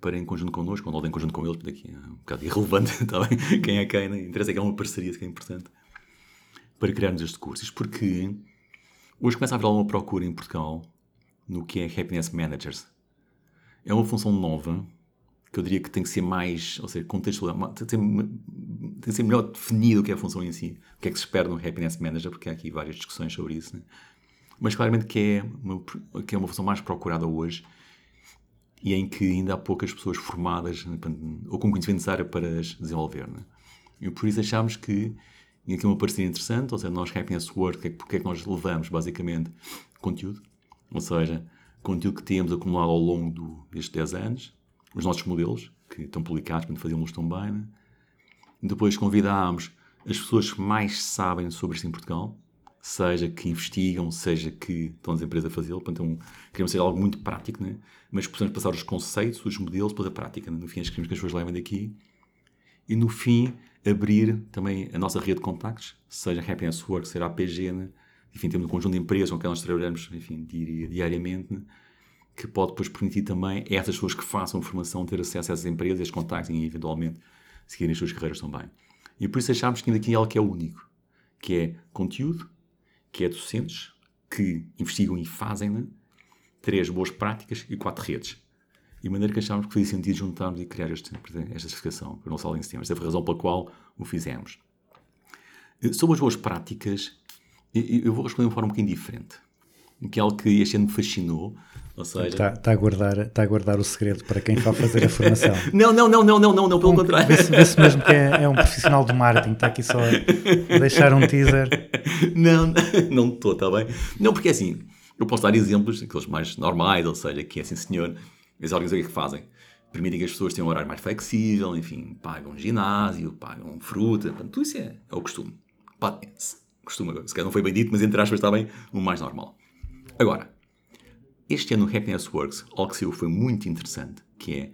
para, em conjunto connosco, ou não em conjunto com eles, porque aqui é um bocado irrelevante está bem? quem é quem, né? interessa é que é uma parceria que é importante, para criarmos este curso. Isto porque hoje começa a haver alguma procura em Portugal no que é Happiness Managers. É uma função nova que eu diria que tem que ser mais, ou seja, contextualizada, tem que ser, tem que ser melhor definido o que é a função em si, o que é que se espera no Happiness Manager, porque há aqui várias discussões sobre isso, né? mas claramente que é, uma, que é uma função mais procurada hoje e em que ainda há poucas pessoas formadas né, ou com conhecimento necessário para as desenvolver. Né? E por isso achámos que e aqui uma parceria interessante, ou seja, nós Happiness World, que é, porque é que nós levamos basicamente conteúdo, ou seja, conteúdo que temos acumulado ao longo do, destes 10 anos, os nossos modelos, que estão publicados, portanto fazemos tão bem. Né? Depois convidámos as pessoas que mais sabem sobre isto em Portugal, seja que investigam, seja que estão nas empresas a fazê-lo. Portanto, é um, queremos ser algo muito prático, né? mas precisamos passar os conceitos, os modelos, depois a prática. Né? No fim, queremos que as pessoas levem daqui. E no fim, abrir também a nossa rede de contactos, seja Happiness Work, seja APG, né? enfim, temos um conjunto de empresas com que nós trabalhamos enfim, di- diariamente, né? Que pode depois permitir também a essas pessoas que façam formação ter acesso a essas empresas, a esses contactos e eventualmente seguirem as suas carreiras também. E por isso achámos que ainda aqui é algo que é único, que é conteúdo, que é docentes que investigam e fazem, né? três boas práticas e quatro redes. E maneira que achámos que fazia sentido juntarmos e criar este, esta certificação para o nosso Além Sistema. Esta foi a razão pela qual o fizemos. Eh, Sobre as boas práticas, eu vou responder de uma forma um bocadinho diferente. Que é algo que este ano me fascinou. Ou seja, Está, está, a guardar, está a guardar o segredo para quem vai fazer a formação. não, não, não, não, não, não, não, pelo contrário. Vê-se vê-se mesmo que é, é um profissional do marketing, está aqui só a deixar um teaser. Não, não estou, está bem? Não, porque é assim, eu posso dar exemplos, aqueles mais normais, ou seja, que é assim, senhor, as organizações o que é que fazem? Permitem que as pessoas tenham um horário mais flexível, enfim, pagam ginásio, pagam fruta, portanto, tudo isso é, é o costume. Pa- Costume, agora, se calhar não foi bem dito, mas entre aspas está bem o mais normal. Agora, este ano no Happiness Works, algo que saiu foi muito interessante, que é,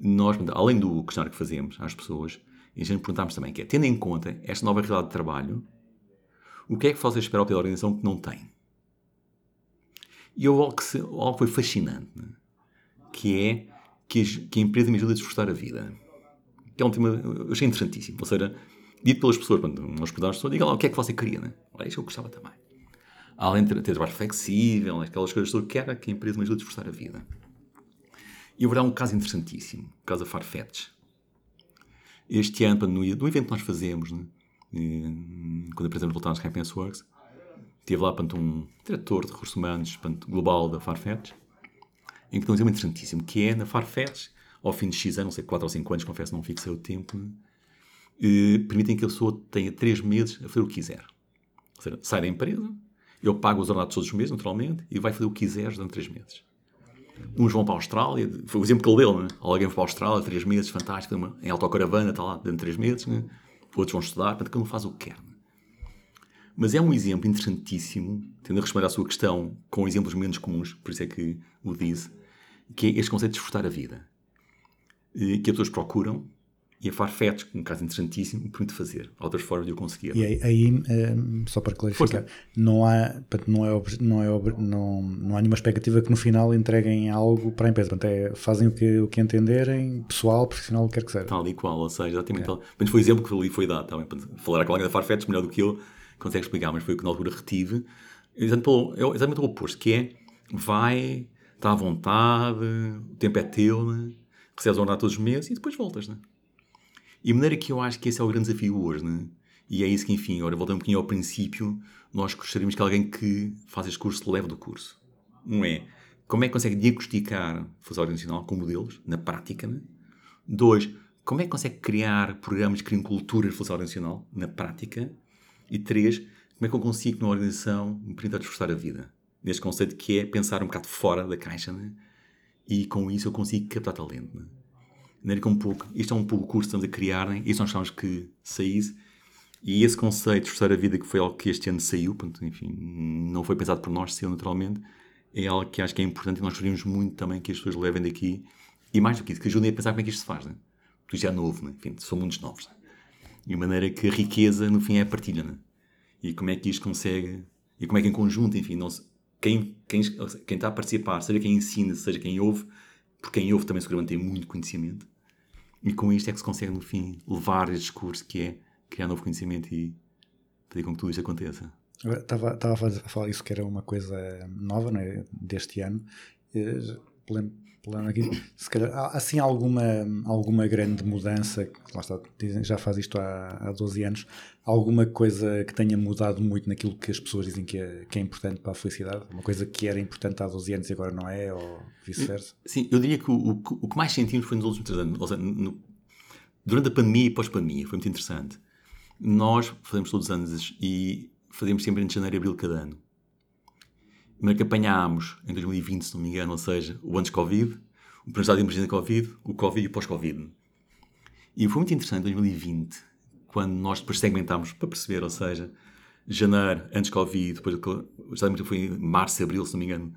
nós, além do questionário que fazemos às pessoas, a gente perguntámos também, que é, tendo em conta esta nova realidade de trabalho, o que é que vocês esperam pela organização que não tem? E houve algo que, se- foi fascinante, né? que é que, as- que a empresa me ajuda a desfrutar a vida. Que é um tema, eu achei interessantíssimo. Ou seja, dito pelas pessoas, quando nós pessoas, diga lá o que é que você queria, né? Olha, isso eu gostava também. Além de ter, trabalho flexível, aquelas coisas que era que a empresa me ajuda a desfrutar a vida. E dar um caso interessantíssimo, o caso da Farfetch. Este ano, no, evento que nós fazemos, né? eh, quando apresentamos resultados de Happiness Works, Teve lá portanto, um diretor de recursos humanos portanto, global da Farfetch, em que tem um exemplo interessantíssimo, que é na Farfetch, ao fim de X anos, não sei, 4 ou 5 anos, confesso, não fixei o tempo, eh, permitem que a pessoa tenha 3 meses a fazer o que quiser. Ou seja, sai da empresa, eu pago os ordenados todos os meses, naturalmente, e vai fazer o que quiseres durante 3 meses. Uns vão para a Austrália, foi o exemplo que ele deu, né? Alguém foi para a Austrália, 3 meses, fantástico, em autocaravana, está lá, dentro de 3 meses, né? Outros vão estudar, portanto, cada um faz o que quer. né? Mas é um exemplo interessantíssimo, tendo a responder à sua questão com exemplos menos comuns, por isso é que o disse, que é este conceito de desfrutar a vida. Eh, Que as pessoas procuram E a Farfetch, um caso interessantíssimo, permite fazer. Há outras formas de eu conseguir. E aí, aí, ehm, só para clarificar, não há, não, é, não, é, não, não há nenhuma expectativa que no final entreguem algo para a empresa. Portanto, é, fazem o que, o que entenderem, pessoal, profissional, o que quer que seja. Tal e qual, ou seja, exatamente tal. Mas foi o exemplo que ali foi dado, também, para falar com alguém da Farfetch, melhor do que eu, consegue explicar, mas foi o que na altura retive. Exatamente, pelo- é exatamente o oposto, que é, vai, está à vontade, o tempo é teu, né? recebes a ordenada todos os meses e depois voltas, né? E a maneira que eu acho que esse é o grande desafio hoje, né? E é isso que, enfim, agora voltando um bocadinho ao princípio, nós gostaríamos que alguém que faz este curso leve do curso. Um é, como é que consegue diagnosticar função organizacional com modelos, na prática, né? Dois, como é que consegue criar programas que criem cultura de função organizacional, na prática? E três, como é que eu consigo, numa organização, me permitir esforçar a vida? Neste conceito que é pensar um bocado fora da caixa, né? E com isso eu consigo captar talento, né? Maneira que um pouco, isto é um pouco o curso que estamos a criar, né? Isto nós achamos que saísse. E esse conceito de esforçar a vida, que foi algo que este ano saiu, portanto, enfim, não foi pensado por nós, saiu naturalmente, é algo que acho que é importante e nós gostaríamos muito também que as pessoas levem daqui. E mais do que isso, que ajudem a pensar como é que isto se faz, né? Porque isto é novo, né? Enfim, são mundos novos. Né? E a maneira que a riqueza, no fim, é a partilha, né? E como é que isto consegue... E como é que em conjunto, enfim, se- quem, quem, quem está a participar, seja quem ensina, seja quem ouve, porque quem ouve também seguramente tem muito conhecimento, e com isto é que se consegue, no fim, levar este discurso que é criar novo conhecimento e fazer com que tudo isto aconteça. Estava, estava a falar isso que era uma coisa nova né, deste ano. Eh, Plano, plano aqui, se calhar, há assim alguma, alguma grande mudança, lá está, já faz isto há, há 12 anos, alguma coisa que tenha mudado muito naquilo que as pessoas dizem que é, que é importante para a felicidade? Uma coisa que era importante há 12 anos e agora não é, ou vice-versa? Sim, eu diria que o, o, o que mais sentimos foi nos últimos três anos. Ou seja, no- durante a pandemia e pós-pandemia, foi muito interessante. Nós fazemos todos os anos e fazemos sempre entre janeiro e abril cada ano. Mas que apanhámos em 2020, se não me engano, ou seja, o antes Covid, o primeiro estado de emergência Covid, o Covid e o pós-Covid. E foi muito interessante em 2020, quando nós depois segmentámos para perceber, ou seja, janeiro, antes Covid, depois o estado de foi em março, abril, se não me engano,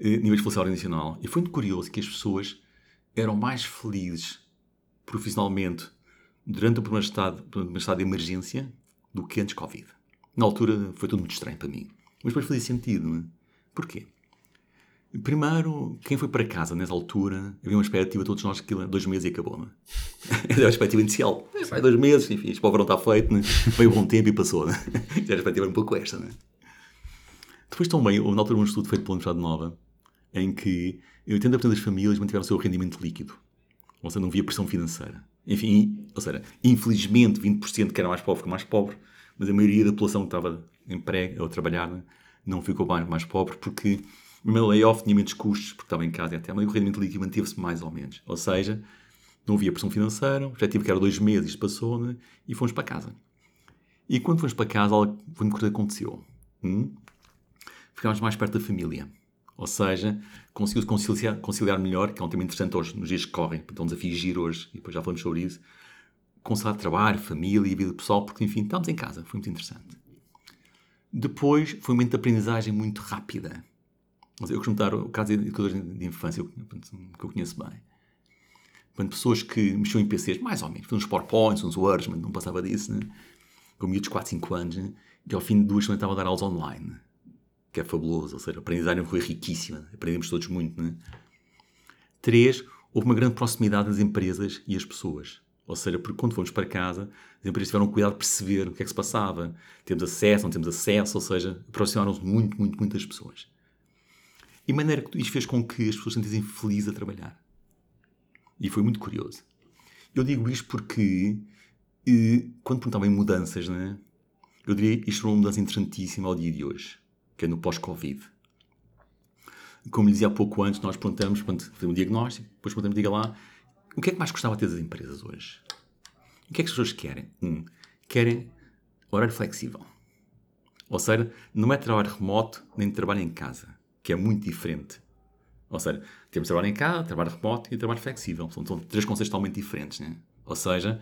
eh, níveis de felicidade organizacional. E foi muito curioso que as pessoas eram mais felizes profissionalmente durante o primeiro estado, o primeiro estado de emergência do que antes Covid. Na altura foi tudo muito estranho para mim. Mas depois fazia sentido. Não é? Porquê? Primeiro, quem foi para casa nessa altura, havia uma expectativa, todos nós, que dois meses e acabou, não é? Era a expectativa inicial. Vai dois meses, enfim, isto para o verão está feito, né? veio bom tempo e passou, né? Já a expectativa era um pouco esta, né? Depois também, houve na altura um estudo feito pela Universidade Nova, em que 80% das famílias mantiveram o seu rendimento líquido. Ou seja, não havia pressão financeira. Enfim, ou seja, infelizmente 20% que era mais pobre que mais pobre, mas a maioria da população que estava emprego ou trabalhar não ficou mais, mais pobre porque o primeiro layoff tinha menos custos porque estava em casa e até, mas o rendimento líquido manteve-se mais ou menos. Ou seja, não havia pressão financeira, o objetivo que era dois meses, passou né, e fomos para casa. E quando fomos para casa, algo muito coisa aconteceu. Hum? Ficámos mais perto da família. Ou seja, conseguiu-se conciliar, conciliar melhor, que é um tema interessante hoje, nos dias que correm, então a fingir hoje, e depois já falamos sobre isso, conciliar trabalho, família e vida pessoal, porque enfim, estávamos em casa, foi muito interessante. Depois foi um momento de aprendizagem muito rápida. Eu costumo dar o caso de educadores de infância, que eu conheço bem. Quando pessoas que mexiam em PCs, mais ou menos, uns PowerPoints, uns Words, mas não passava disso, né? com miúdos de 4, 5 anos, né? e ao fim de duas semanas estava a dar aulas online que é fabuloso, ou seja, a aprendizagem foi riquíssima, aprendemos todos muito, né? Três, houve uma grande proximidade das empresas e as pessoas. Ou seja, porque quando fomos para casa, as empresas tiveram cuidado de perceber o que é que se passava. Temos acesso, não temos acesso, ou seja, aproximaram-se muito, muito, muitas pessoas. E maneira que isto fez com que as pessoas se sentissem felizes a trabalhar. E foi muito curioso. Eu digo isto porque, eh, quando perguntavam em mudanças, né, eu diria que isto foi uma mudança interessantíssima ao dia de hoje que é no pós-Covid. Como lhe dizia há pouco antes, nós perguntamos, quando fazemos um diagnóstico, depois perguntamos, diga lá, o que é que mais gostava de ter das empresas hoje? O que é que as pessoas querem? Um, querem horário flexível. Ou seja, não é trabalho remoto, nem trabalho em casa, que é muito diferente. Ou seja, temos trabalho em casa, trabalho remoto e trabalho flexível. São, são três conceitos totalmente diferentes. Né? Ou seja,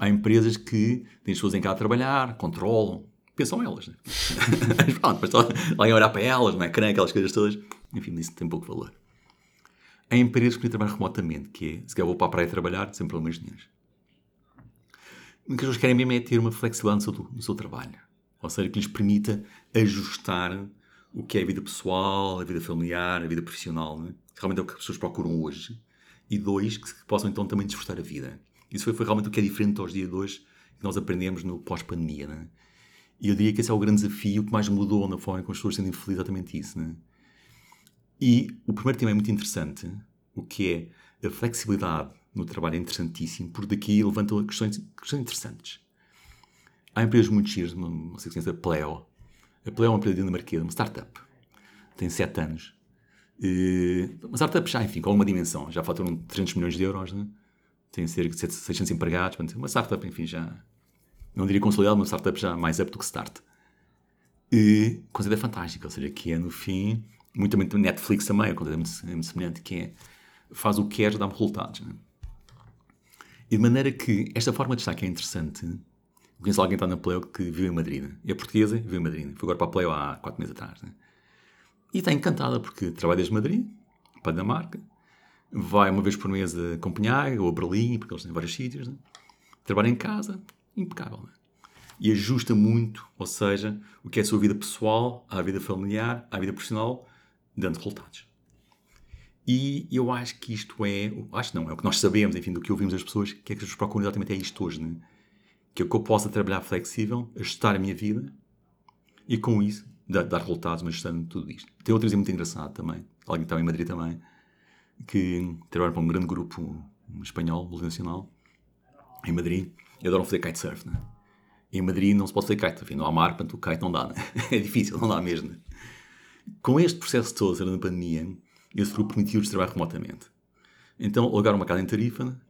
há empresas que têm as pessoas em casa a trabalhar, controlam, pensam elas, né? Mas pronto, só alguém olhar para elas, não é? Crã, aquelas coisas todas. Enfim, isso tem pouco valor. Há empresas que podem trabalhar remotamente, que é, se quer vou para a praia trabalhar, sem problemas nenhums. que as pessoas querem mesmo é ter uma flexibilidade no seu, no seu trabalho. Ou seja, que lhes permita ajustar o que é a vida pessoal, a vida familiar, a vida profissional. Né? Realmente é o que as pessoas procuram hoje. E dois, que possam então também desfrutar a vida. Isso foi, foi realmente o que é diferente aos dias de hoje que nós aprendemos no pós-pandemia. Né? E eu diria que esse é o grande desafio que mais mudou na forma como as pessoas sentem felizes, exatamente isso. Né? E o primeiro tema é muito interessante, o que é a flexibilidade no trabalho é interessantíssimo, porque daqui levanta questões, questões interessantes. Há empresas muito giras, não sei se conhece a Pleo. A Pleo é uma empresa dinamarquesa, uma startup. Tem 7 anos. E, uma startup já, enfim, com alguma dimensão. Já faturam 300 milhões de euros, né? tem cerca de 600 empregados. portanto, Uma startup, enfim, já... Não diria consolidada, mas uma startup já mais up do que start. E conceito é fantástico, ou seja, que é, no fim, muito, muito Netflix também, é muito, muito semelhante, que é faz o que queres, dá-me resultados. Né? E de maneira que esta forma de estar que é interessante. Conheço alguém que está na Pleo que vive em Madrid. né? É portuguesa vive em Madrid. Foi agora para a Pleo há 4 meses atrás. né? E está encantada porque trabalha desde Madrid, para a Dinamarca. Vai uma vez por mês a Copenhague ou a Berlim, porque eles têm vários sítios. né? Trabalha em casa, impecável. né? E ajusta muito, ou seja, o que é a sua vida pessoal à vida familiar, à vida profissional, dando resultados. E eu acho que isto é, acho não, é o que nós sabemos, enfim, do que ouvimos das pessoas, que é que as pessoas procuram exatamente é isto hoje, né? Que é que eu possa trabalhar flexível, ajustar a minha vida e com isso dar, dar resultados, mas ajustando tudo isto. Tem outro exemplo muito engraçado também, alguém que estava em Madrid também, que trabalha para um grande grupo espanhol, multinacional, em Madrid, e adoram fazer kitesurf, né? Em Madrid não se pode fazer kite, enfim, não há mar, portanto o kite não dá, né? É difícil, não dá mesmo, né? Com este processo todo, na pandemia, esse grupo permitiu-lhes trabalhar remotamente. Então, alugaram uma casa em Tarifa,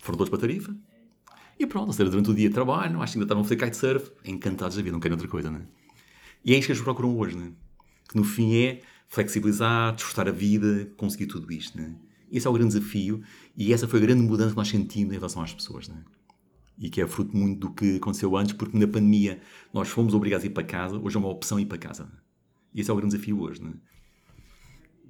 foram todos para Tarifa, e pronto, ou seja, durante o dia trabalham, acho que ainda estavam a fazer kitesurf, encantados da vida, não querem outra coisa, né? E é isso que eles procuram hoje, né? Que no fim é flexibilizar, desfrutar a vida, conseguir tudo isto, né? Esse é o grande desafio e essa foi a grande mudança que nós sentimos em relação às pessoas, né? E que é fruto muito do que aconteceu antes, porque na pandemia nós fomos obrigados a ir para casa, hoje é uma opção ir para casa. Né? E esse é o grande desafio hoje, né?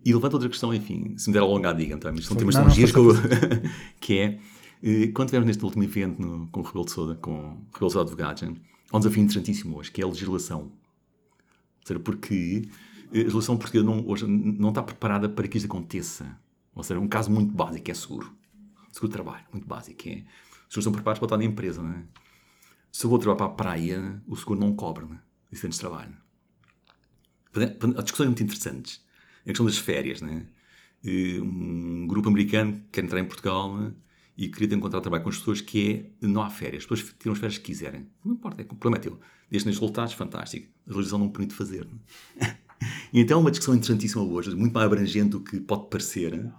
E levanta outra questão, enfim, se me der alongar, diga-me, tá? mas são temas Não, tão não, giros que, é, eh, quando estivemos neste último evento no, com o Rebelo de Souda, com o Rebelo de Souda Advogados, há um desafio interessantíssimo hoje, que é a legislação. Ou seja, porque eh, a legislação portuguesa não, hoje não está preparada para que isto aconteça. Ou seja, um caso muito básico é seguro. Seguro de trabalho, muito básico. É, os seguros estão preparados para estar na empresa, não é? Se eu vou trabalhar para a praia, o seguro não cobre, não é? Acidentes de trabalho. Há discussões muito interessantes. A questão das férias, né? Um grupo americano quer entrar em Portugal né? e queria de trabalho com as pessoas que é não há férias. As pessoas tiram as férias que quiserem. Não importa, é, o problema é teu. Desde nos resultados, fantástico. A legislação não permite fazer. né? e então é uma discussão interessantíssima hoje, muito mais abrangente do que pode parecer, né?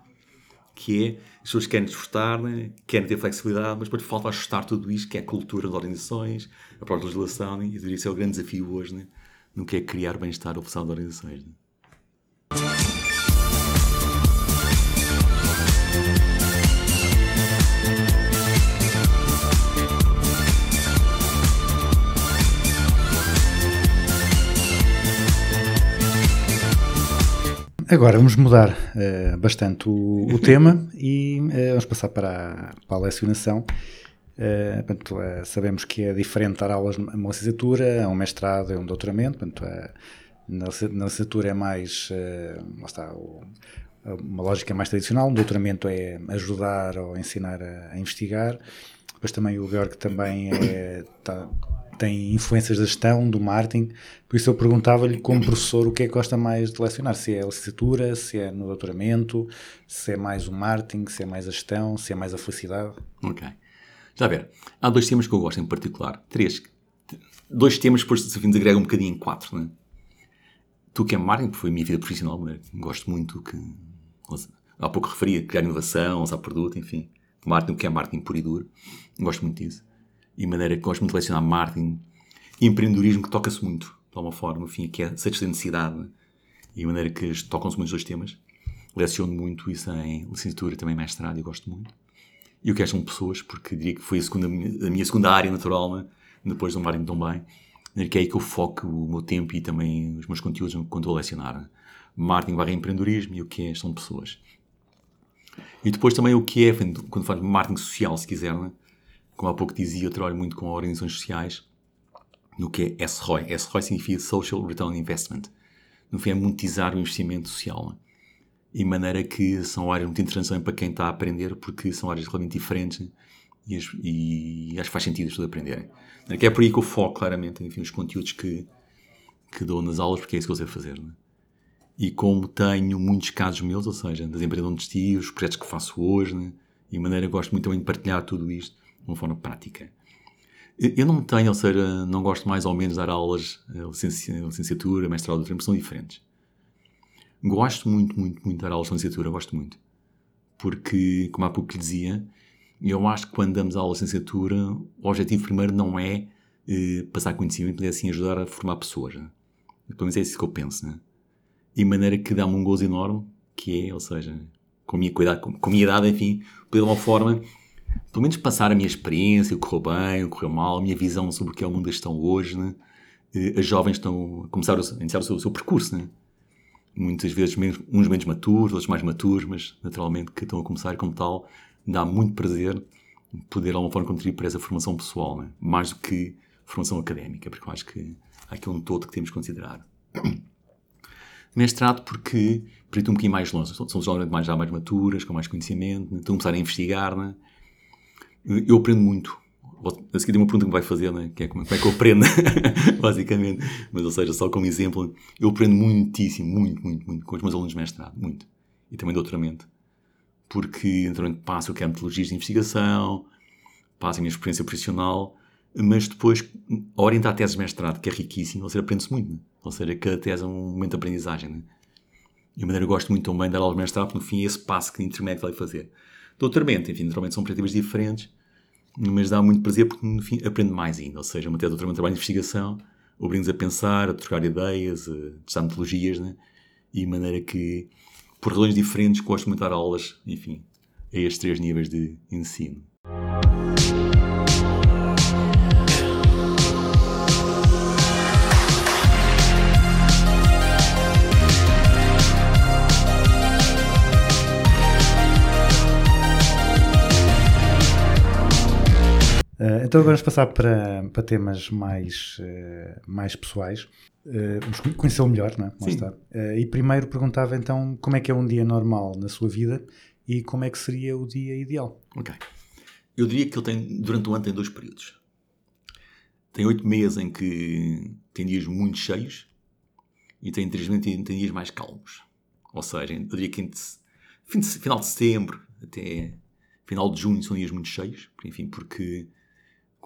que é as pessoas querem desfrutar, né? querem ter flexibilidade, mas depois falta ajustar tudo isto, que é a cultura das organizações, a própria legislação, né? e eu diria que é o grande desafio hoje, né? No que é criar bem-estar ao pessoal das organizações. Né? Agora vamos mudar eh, bastante o, o tema e eh, vamos passar para a, para a lecionação. Eh, portanto, eh, sabemos que é diferente dar aulas a uma licenciatura, a um mestrado, a um doutoramento. Portanto, eh, na, lic- na licenciatura é mais lá está, o- uma lógica mais tradicional, um doutoramento é ajudar ou ensinar a, a investigar. Depois também o Georg também é, tá- tem influências da gestão, do marketing. Por isso eu perguntava-lhe, como professor, o que é que gosta mais de lecionar? Se é a licenciatura, se é no doutoramento, se é mais o marketing, se é mais a gestão, se é mais a felicidade. Ok. Já a ver, há dois temas que eu gosto em particular. Três. Dois temas, depois se fim desagrega um bocadinho em quatro, né? Tu que é marketing, que foi a minha vida profissional, né? gosto muito que... Há pouco referia, criar inovação, usar produto, enfim. Marketing, o que é marketing puro e duro. Gosto muito disso. E maneira que gosto muito de lecionar marketing e empreendedorismo, que toca-se muito, de alguma forma, enfim, que é satisfazer necessidade. E maneira que tocam-se muito os dois temas. Leciono muito isso em licenciatura também mestrado, e gosto muito. E o que são pessoas, porque diria que foi a, segunda, a minha segunda área natural, né? depois do marketing também, né? que é aí que eu foco o meu tempo e também os meus conteúdos quando estou a lecionar. Marketing barra empreendedorismo e o que é são pessoas. E depois também o que é, quando faz marketing social, se quiser, né? como há pouco dizia, eu trabalho muito com organizações sociais no que é SROI. SROI significa Social Return Investment. No fim, é monetizar o investimento social. né? E maneira que são áreas muito interessantes também para quem está a aprender, porque são áreas realmente diferentes e, as- e acho que faz sentido as pessoas aprenderem. Que é por aí que eu foco claramente enfim, os conteúdos que, que dou nas aulas, porque é isso que eu sei fazer. né? E como tenho muitos casos meus, ou seja, das empresas onde estive, os projetos que faço hoje, né? e maneira que gosto muito também de partilhar tudo isto de uma forma prática. Eu não tenho, ou seja, não gosto mais ou menos de dar aulas, eh, licenci- licenciatura, mestrado, são diferentes. Gosto muito, muito, muito de dar aulas de licenciatura, gosto muito. Porque, como há pouco lhe dizia, eu acho que quando damos aulas de licenciatura, o objetivo primeiro não é eh, passar conhecimento, mas é assim ajudar a formar pessoas. Né? Pelo menos é isso que eu penso. Né? E maneira que dá-me um gozo enorme, que é, ou seja, com a minha, cuidado, com, com a minha idade, enfim, de uma forma, pelo menos passar a minha experiência, o que correu bem, o que correu mal, a minha visão sobre o que é o mundo da gestão hoje. Né? Eh, As jovens estão a começar a iniciar o seu, o seu percurso, né? Muitas vezes menos- uns menos maturos, outros mais maturos, mas naturalmente que estão a começar como tal, dá muito prazer poder de alguma forma contribuir para essa formação pessoal, né? mais do que formação académica, porque eu acho que há aqui um todo que temos que considerar. Mestrado porque permite um bocadinho mais longe, são geralmente mais, já mais maturas, com mais conhecimento, né? estão a começar a investigar. Né? Eu aprendo muito. A seguir tem uma pergunta que me vai fazer, né? que é como, como é que eu aprendo, basicamente. Mas, ou seja, só como exemplo, eu aprendo muitíssimo, muito, muito, muito, com os meus alunos de mestrado, muito. E também doutoramento. Porque, naturalmente, passo o que é metodologias de investigação, passo a minha experiência profissional, mas depois, a orientar a tese de mestrado, que é riquíssimo, ou seja, aprende-se muito. Né? Ou seja, cada tese é um momento de aprendizagem. Né? E a maneira eu gosto muito também de dar aulas de mestrado, porque no fim é esse passo que intermédio vai fazer. Doutoramento, enfim, naturalmente são perspectivas diferentes, mas dá muito prazer porque, no fim, aprende mais ainda. Ou seja, uma tese doutoramento, trabalho de investigação, obriga-nos a pensar, a trocar ideias, a testar metodologias, né? e de maneira que, por razões diferentes, gosto muito de dar aulas, enfim, a estes três níveis de ensino. Eh, então agora vamos passar para, para temas mais, eh, mais pessoais. Eh, vamos con- conhecê-lo melhor, não é? Eh, e primeiro perguntava então como é que é um dia normal na sua vida e como é que seria o dia ideal. Ok. Eu diria que ele tem, durante o ano tem dois períodos. Tem oito meses em que tem dias muito cheios e tem três meses em que tem dias mais calmos. Ou seja, eu diria que entre fim de- final de setembro até final de junho são dias muito cheios, enfim, porque,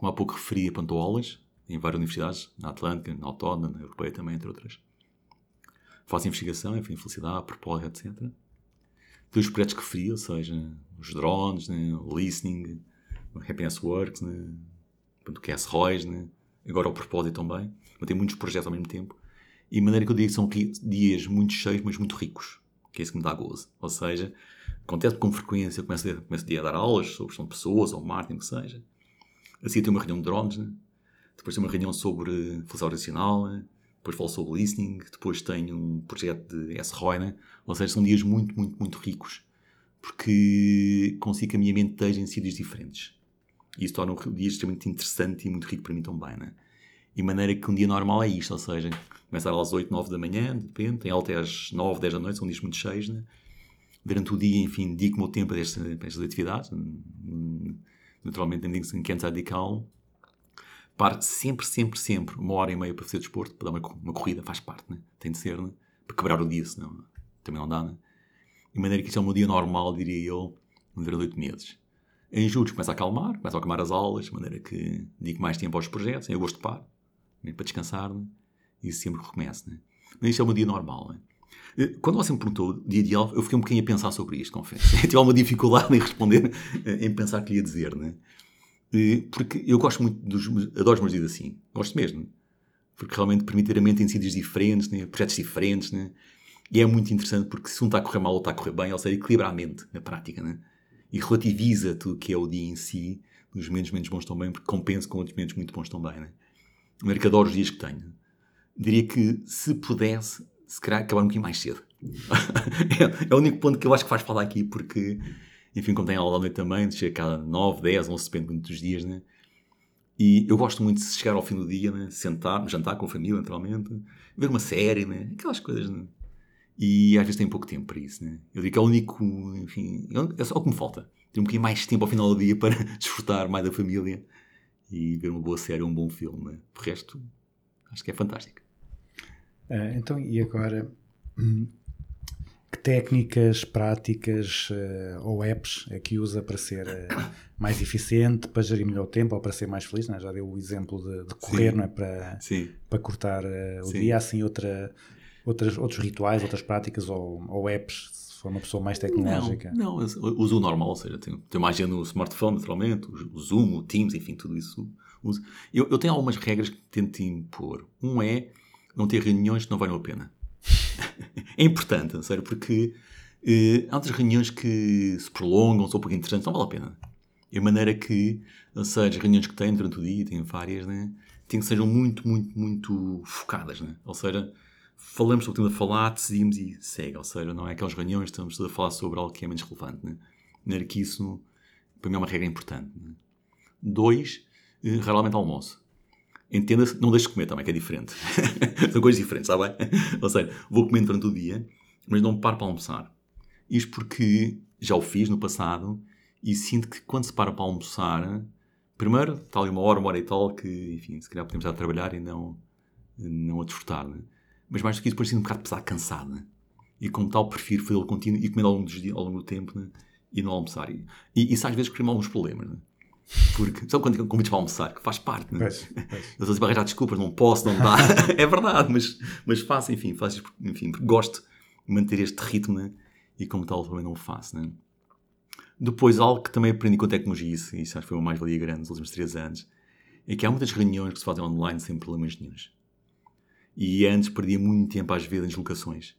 como há pouco referi, plantou aulas em várias universidades, na Atlântica, na Autónoma, na Europeia também, entre outras. Faço investigação, enfim, felicidade, propósito, etc. Tem os projetos que referi, ou seja, os drones, né, o listening, o Happiness Works, né, o QS Royce, né, agora o propósito também. Mas tem muitos projetos ao mesmo tempo. E de maneira que eu digo que são dias muito cheios, mas muito ricos. Que é isso que me dá gozo. Ou seja, acontece com frequência, eu começo, começo a dar aulas sobre gestão de pessoas ou marketing, o que seja. Assim tem uma reunião de drones, né? depois tem uma reunião sobre felicidade organizacional, né? depois falo sobre listening, depois tenho um projeto de SROI, né? ou seja, são dias muito, muito, muito ricos, porque consigo que a minha mente esteja em sítios diferentes. E isso torna o dia extremamente interessante e muito rico para mim também, né? E maneira que um dia normal é isto, ou seja, começa às 8, 9 da manhã, depende, tem até às 9, 10 da noite, são dias muito cheios, né? Durante o dia, enfim, dedico o meu tempo a estas, a estas atividades, Naturalmente, nem digo que antes a dedicá-lo. Paro sempre, sempre, sempre uma hora e meia para fazer desporto, para dar uma, uma corrida, faz parte, né? Tem de ser, né? Para quebrar o dia, senão também não dá, né? De maneira que isto é meu dia normal, diria eu, durante oito meses. Em julho começa a acalmar, começa a acalmar as aulas, de maneira que dedico mais tempo aos projetos. Em agosto paro, né, para descansar, né? e sempre recomeço. Né? Mas isto é meu dia normal. Né? Eh, Quando você me perguntou dia ideal, eu fiquei um bocadinho a pensar sobre isto, confesso. Tive alguma dificuldade em responder, eh, em pensar que lhe ia dizer. Né? Eh, Porque eu gosto muito dos. Adoro os meus dias assim. Gosto mesmo. Porque realmente permite a mente em sítios diferentes, né? projetos diferentes. Né? E é muito interessante porque se um está a correr mal ou está a correr bem, ou seja, equilibra a mente na prática. Né? E relativiza tudo que é o dia em si, os momentos menos bons também, porque compensa com outros momentos muito bons também. Né? De que adoro os dias que tenho. Diria que se pudesse, se calhar acabar um bocadinho mais cedo. é, é o único ponto que eu acho que faz falta aqui, porque Enfim, como tem aula à noite também, chega cada 9, 10, 11, depende muito dos dias, né? E eu gosto muito de chegar ao fim do dia, né? sentar, jantar com a família, naturalmente, ver uma série, né? aquelas coisas. Né? E às vezes tenho pouco tempo para isso. Né? Eu digo que é o único, enfim, é só o que me falta. Ter um bocadinho mais tempo ao final do dia para desfrutar mais da família e ver uma boa série, um bom filme. Né? O resto, acho que é fantástico. Ah, então, e agora, hum, que técnicas, práticas eh, ou apps é que usa para ser eh, mais eficiente, para gerir melhor o tempo ou para ser mais feliz? Não é? Já deu o exemplo de, de correr, Sim. não é? Para, Sim. para cortar o Sim. dia, assim, outra, outras, outros rituais, outras práticas ou, ou apps, se for uma pessoa mais tecnológica. Não, não, eu uso o normal, ou seja, tenho, tenho uma agenda no smartphone, naturalmente, o Zoom, o Teams, enfim, tudo isso uso. Eu, eu tenho algumas regras que tento impor. Um é não ter reuniões que não valham a pena. é importante, sério, porque eh, há outras reuniões que se prolongam, são um pouco interessantes, não vale a pena. E a maneira que, ou seja, as reuniões que tenho durante o dia, tenho várias, né, tem que sejam muito, muito, muito focadas, né? Ou seja, falamos sobre o que temos a falar, decidimos e segue. Ou seja, não é aquelas reuniões que estamos a falar sobre algo que é menos relevante, né? Maneira que isso, para mim, é uma regra importante. Né? Dois, eh, raramente almoço. Entenda-se, não deixes de comer também, que é diferente. São coisas diferentes, está bem? Ou seja, vou comendo durante o dia, mas não paro para almoçar. Isto porque já o fiz no passado e sinto que quando se para para almoçar, primeiro, está ali uma hora, uma hora e tal, que, enfim, se calhar podemos estar a trabalhar e não, não a desfrutar, né? Mas mais do que isso, depois sinto um bocado pesado, cansado, né? E como tal, prefiro fazê-lo contínuo e comer ao longo, dos dias, ao longo do tempo, né? E não almoçar. E, e isso às vezes cria alguns problemas, né? Porque, sabe quando convites para almoçar? Que faz parte, né? Pois, pois. Eu estou sempre a arranjar desculpas, não posso, não dá. é verdade, mas, mas faço, enfim, faço enfim, gosto de manter este ritmo, né? E como tal também não o faço, né? Depois, algo que também aprendi com a tecnologia, isso, isso acho que foi uma mais-valia grande nos últimos três anos, é que há muitas reuniões que se fazem online sem problemas nenhums. E antes perdia muito tempo, às vezes, em deslocações.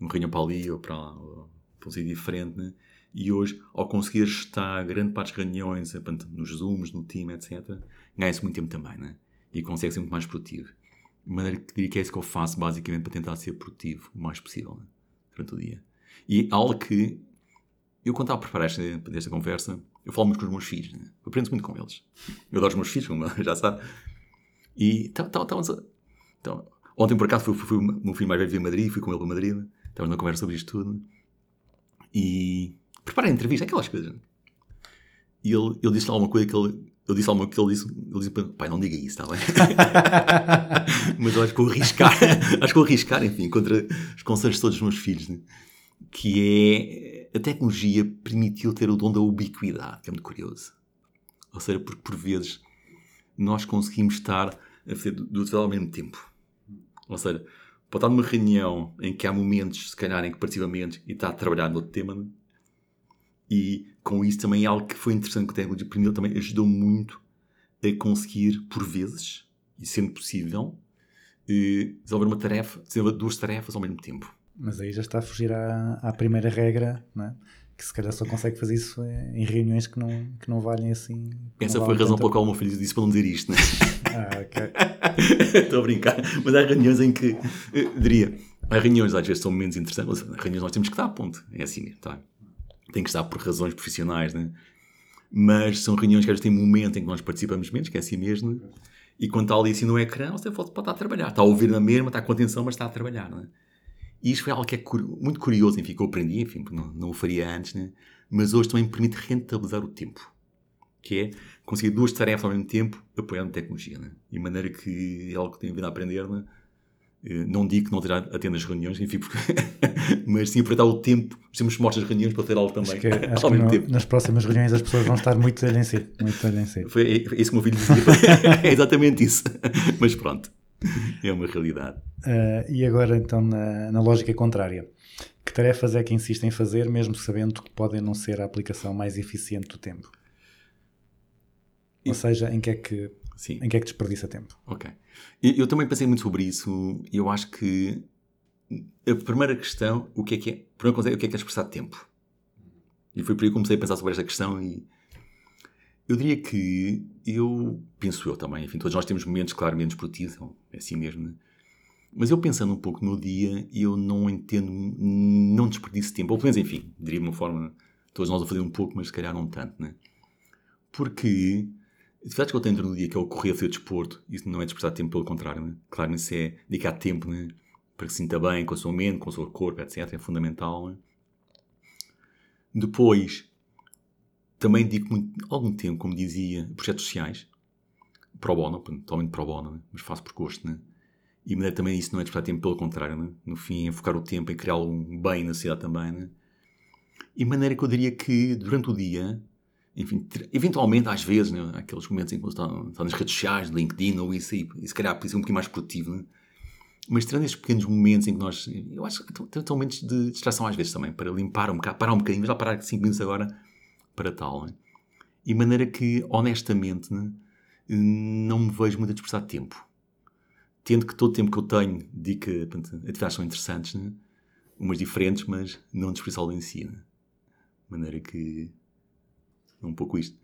Uma reunião para ali ou para, ou para um sítio diferente, né? E hoje, ao conseguir estar grande parte das reuniões, portanto, nos Zooms, no Team, etc., ganha-se muito tempo também, né? E consegue ser muito mais produtivo. De maneira que diria que é isso que eu faço, basicamente, para tentar ser produtivo o mais possível, né? Durante o dia. E algo que eu, quando estava a preparar esta, esta conversa, eu falo muito com os meus filhos, né? Eu aprendo muito com eles. Eu adoro os meus filhos, como já sabe. E tá, estávamos a... Então, ontem, por acaso, fui, fui, meu filho mais velho veio a Madrid, fui com ele para Madrid, estávamos na conversa sobre isto tudo. E preparei a entrevista, aquelas coisas. E ele, ele disse alguma coisa que ele... Eu disse alguma coisa que ele disse, ele disse, pai, não diga isso, está bem? Mas eu acho que vou arriscar, acho que vou arriscar, enfim, contra os conselhos todos os meus filhos, né? que é a tecnologia permitiu ter o dom da ubiquidade, que é muito curioso. Ou seja, porque por vezes nós conseguimos estar a fazer duas ao mesmo tempo. Ou seja, pode estar numa reunião em que há momentos, se calhar, em que participamos e está a trabalhar no outro tema, né? E com isso também é algo que foi interessante que a tecnologia permitiu, também ajudou muito a conseguir, por vezes, e sendo possível, eh, desenvolver uma tarefa, desenvolver duas tarefas ao mesmo tempo. Mas aí já está a fugir à, à primeira regra, é? que se calhar só consegue fazer isso em reuniões que não, que não valem assim. Essa foi a razão pela qual o meu filho disse para não dizer isto, né? Ah, ok. Estou a brincar. Mas há reuniões em que, eu diria, há reuniões às vezes são momentos interessantes, mas reuniões nós temos que estar, ponto. É assim mesmo, tá? Tem que estar por razões profissionais, né? Mas são reuniões que às vezes têm momento em que nós participamos menos, que é assim mesmo, né? e quando está ali assim no ecrã, você pode pode estar a trabalhar. Está a ouvir na mesma, está com atenção, mas está a trabalhar, não é? E isto foi algo que é muito curioso, enfim, que eu aprendi, enfim, não, não o faria antes, né? Mas hoje também me permite rentabilizar o tempo. Que é conseguir duas tarefas ao mesmo tempo apoiando tecnologia, né? De maneira que é algo que tenho vindo a aprender, né? Eh, Não digo que não terá atendo as reuniões, enfim, porque... mas sim aproveitar o tempo, os tempos mortos das reuniões para ter algo também Acho que, acho ao mesmo no- tempo. nas próximas reuniões as pessoas vão estar muito em si. Muito em si. Foi é- é isso que o meu filho dizia. é exatamente isso. Mas pronto, é uma realidade. Ah, e agora, então, na, na lógica contrária. Que tarefas é que insiste em fazer, mesmo sabendo que podem não ser a aplicação mais eficiente do tempo? Ou seja, em que é que, Sim. em que, é que desperdiça tempo? Ok. Eu, também pensei muito sobre isso eu acho que a primeira questão, o que é que é? A primeira coisa é o que é que é expressar tempo? E foi por aí que comecei a pensar sobre esta questão e eu diria que eu, penso eu também, enfim, todos nós temos momentos, claro, menos produtivos, é assim mesmo, né? Mas eu pensando um pouco no dia, eu não entendo, não desperdiço tempo, ou pelo menos, enfim, diria de uma forma todos nós a fazer um pouco, mas se calhar não tanto, né? Porque atividades que eu tenho durante o dia, que é o correr, fazer desporto, isso não é despertar tempo, pelo contrário, né? Claro, isso é dedicar tempo, né? Para que se sinta bem com a sua mente, com o seu corpo, etc. É fundamental, né? Depois, também dedico muito, algum tempo, como dizia, projetos sociais, pro bono, totalmente pro bono, né? mas faço por gosto, né? E também isso não é despertar tempo, pelo contrário, né? No fim, é focar o tempo em criar um bem na sociedade também, né? E maneira que eu diria que durante o dia, enfim, eventualmente, às vezes, né? aqueles momentos em que você está, está nas redes sociais, LinkedIn ou isso, e, e se calhar pode ser um bocadinho mais produtivo, né? Mas tirando estes pequenos momentos em que nós. Eu acho que tem momentos de distração às vezes também, para limpar um bocado, parar um bocadinho, já parar 5 minutos agora para tal, né? E maneira que, honestamente, né? não me vejo muito a dispersar tempo. Tendo que todo o tempo que eu tenho dedica portanto, atividades são interessantes, né? umas diferentes, mas não dispersá-lo em si. Né? Maneira que é um pouco isto.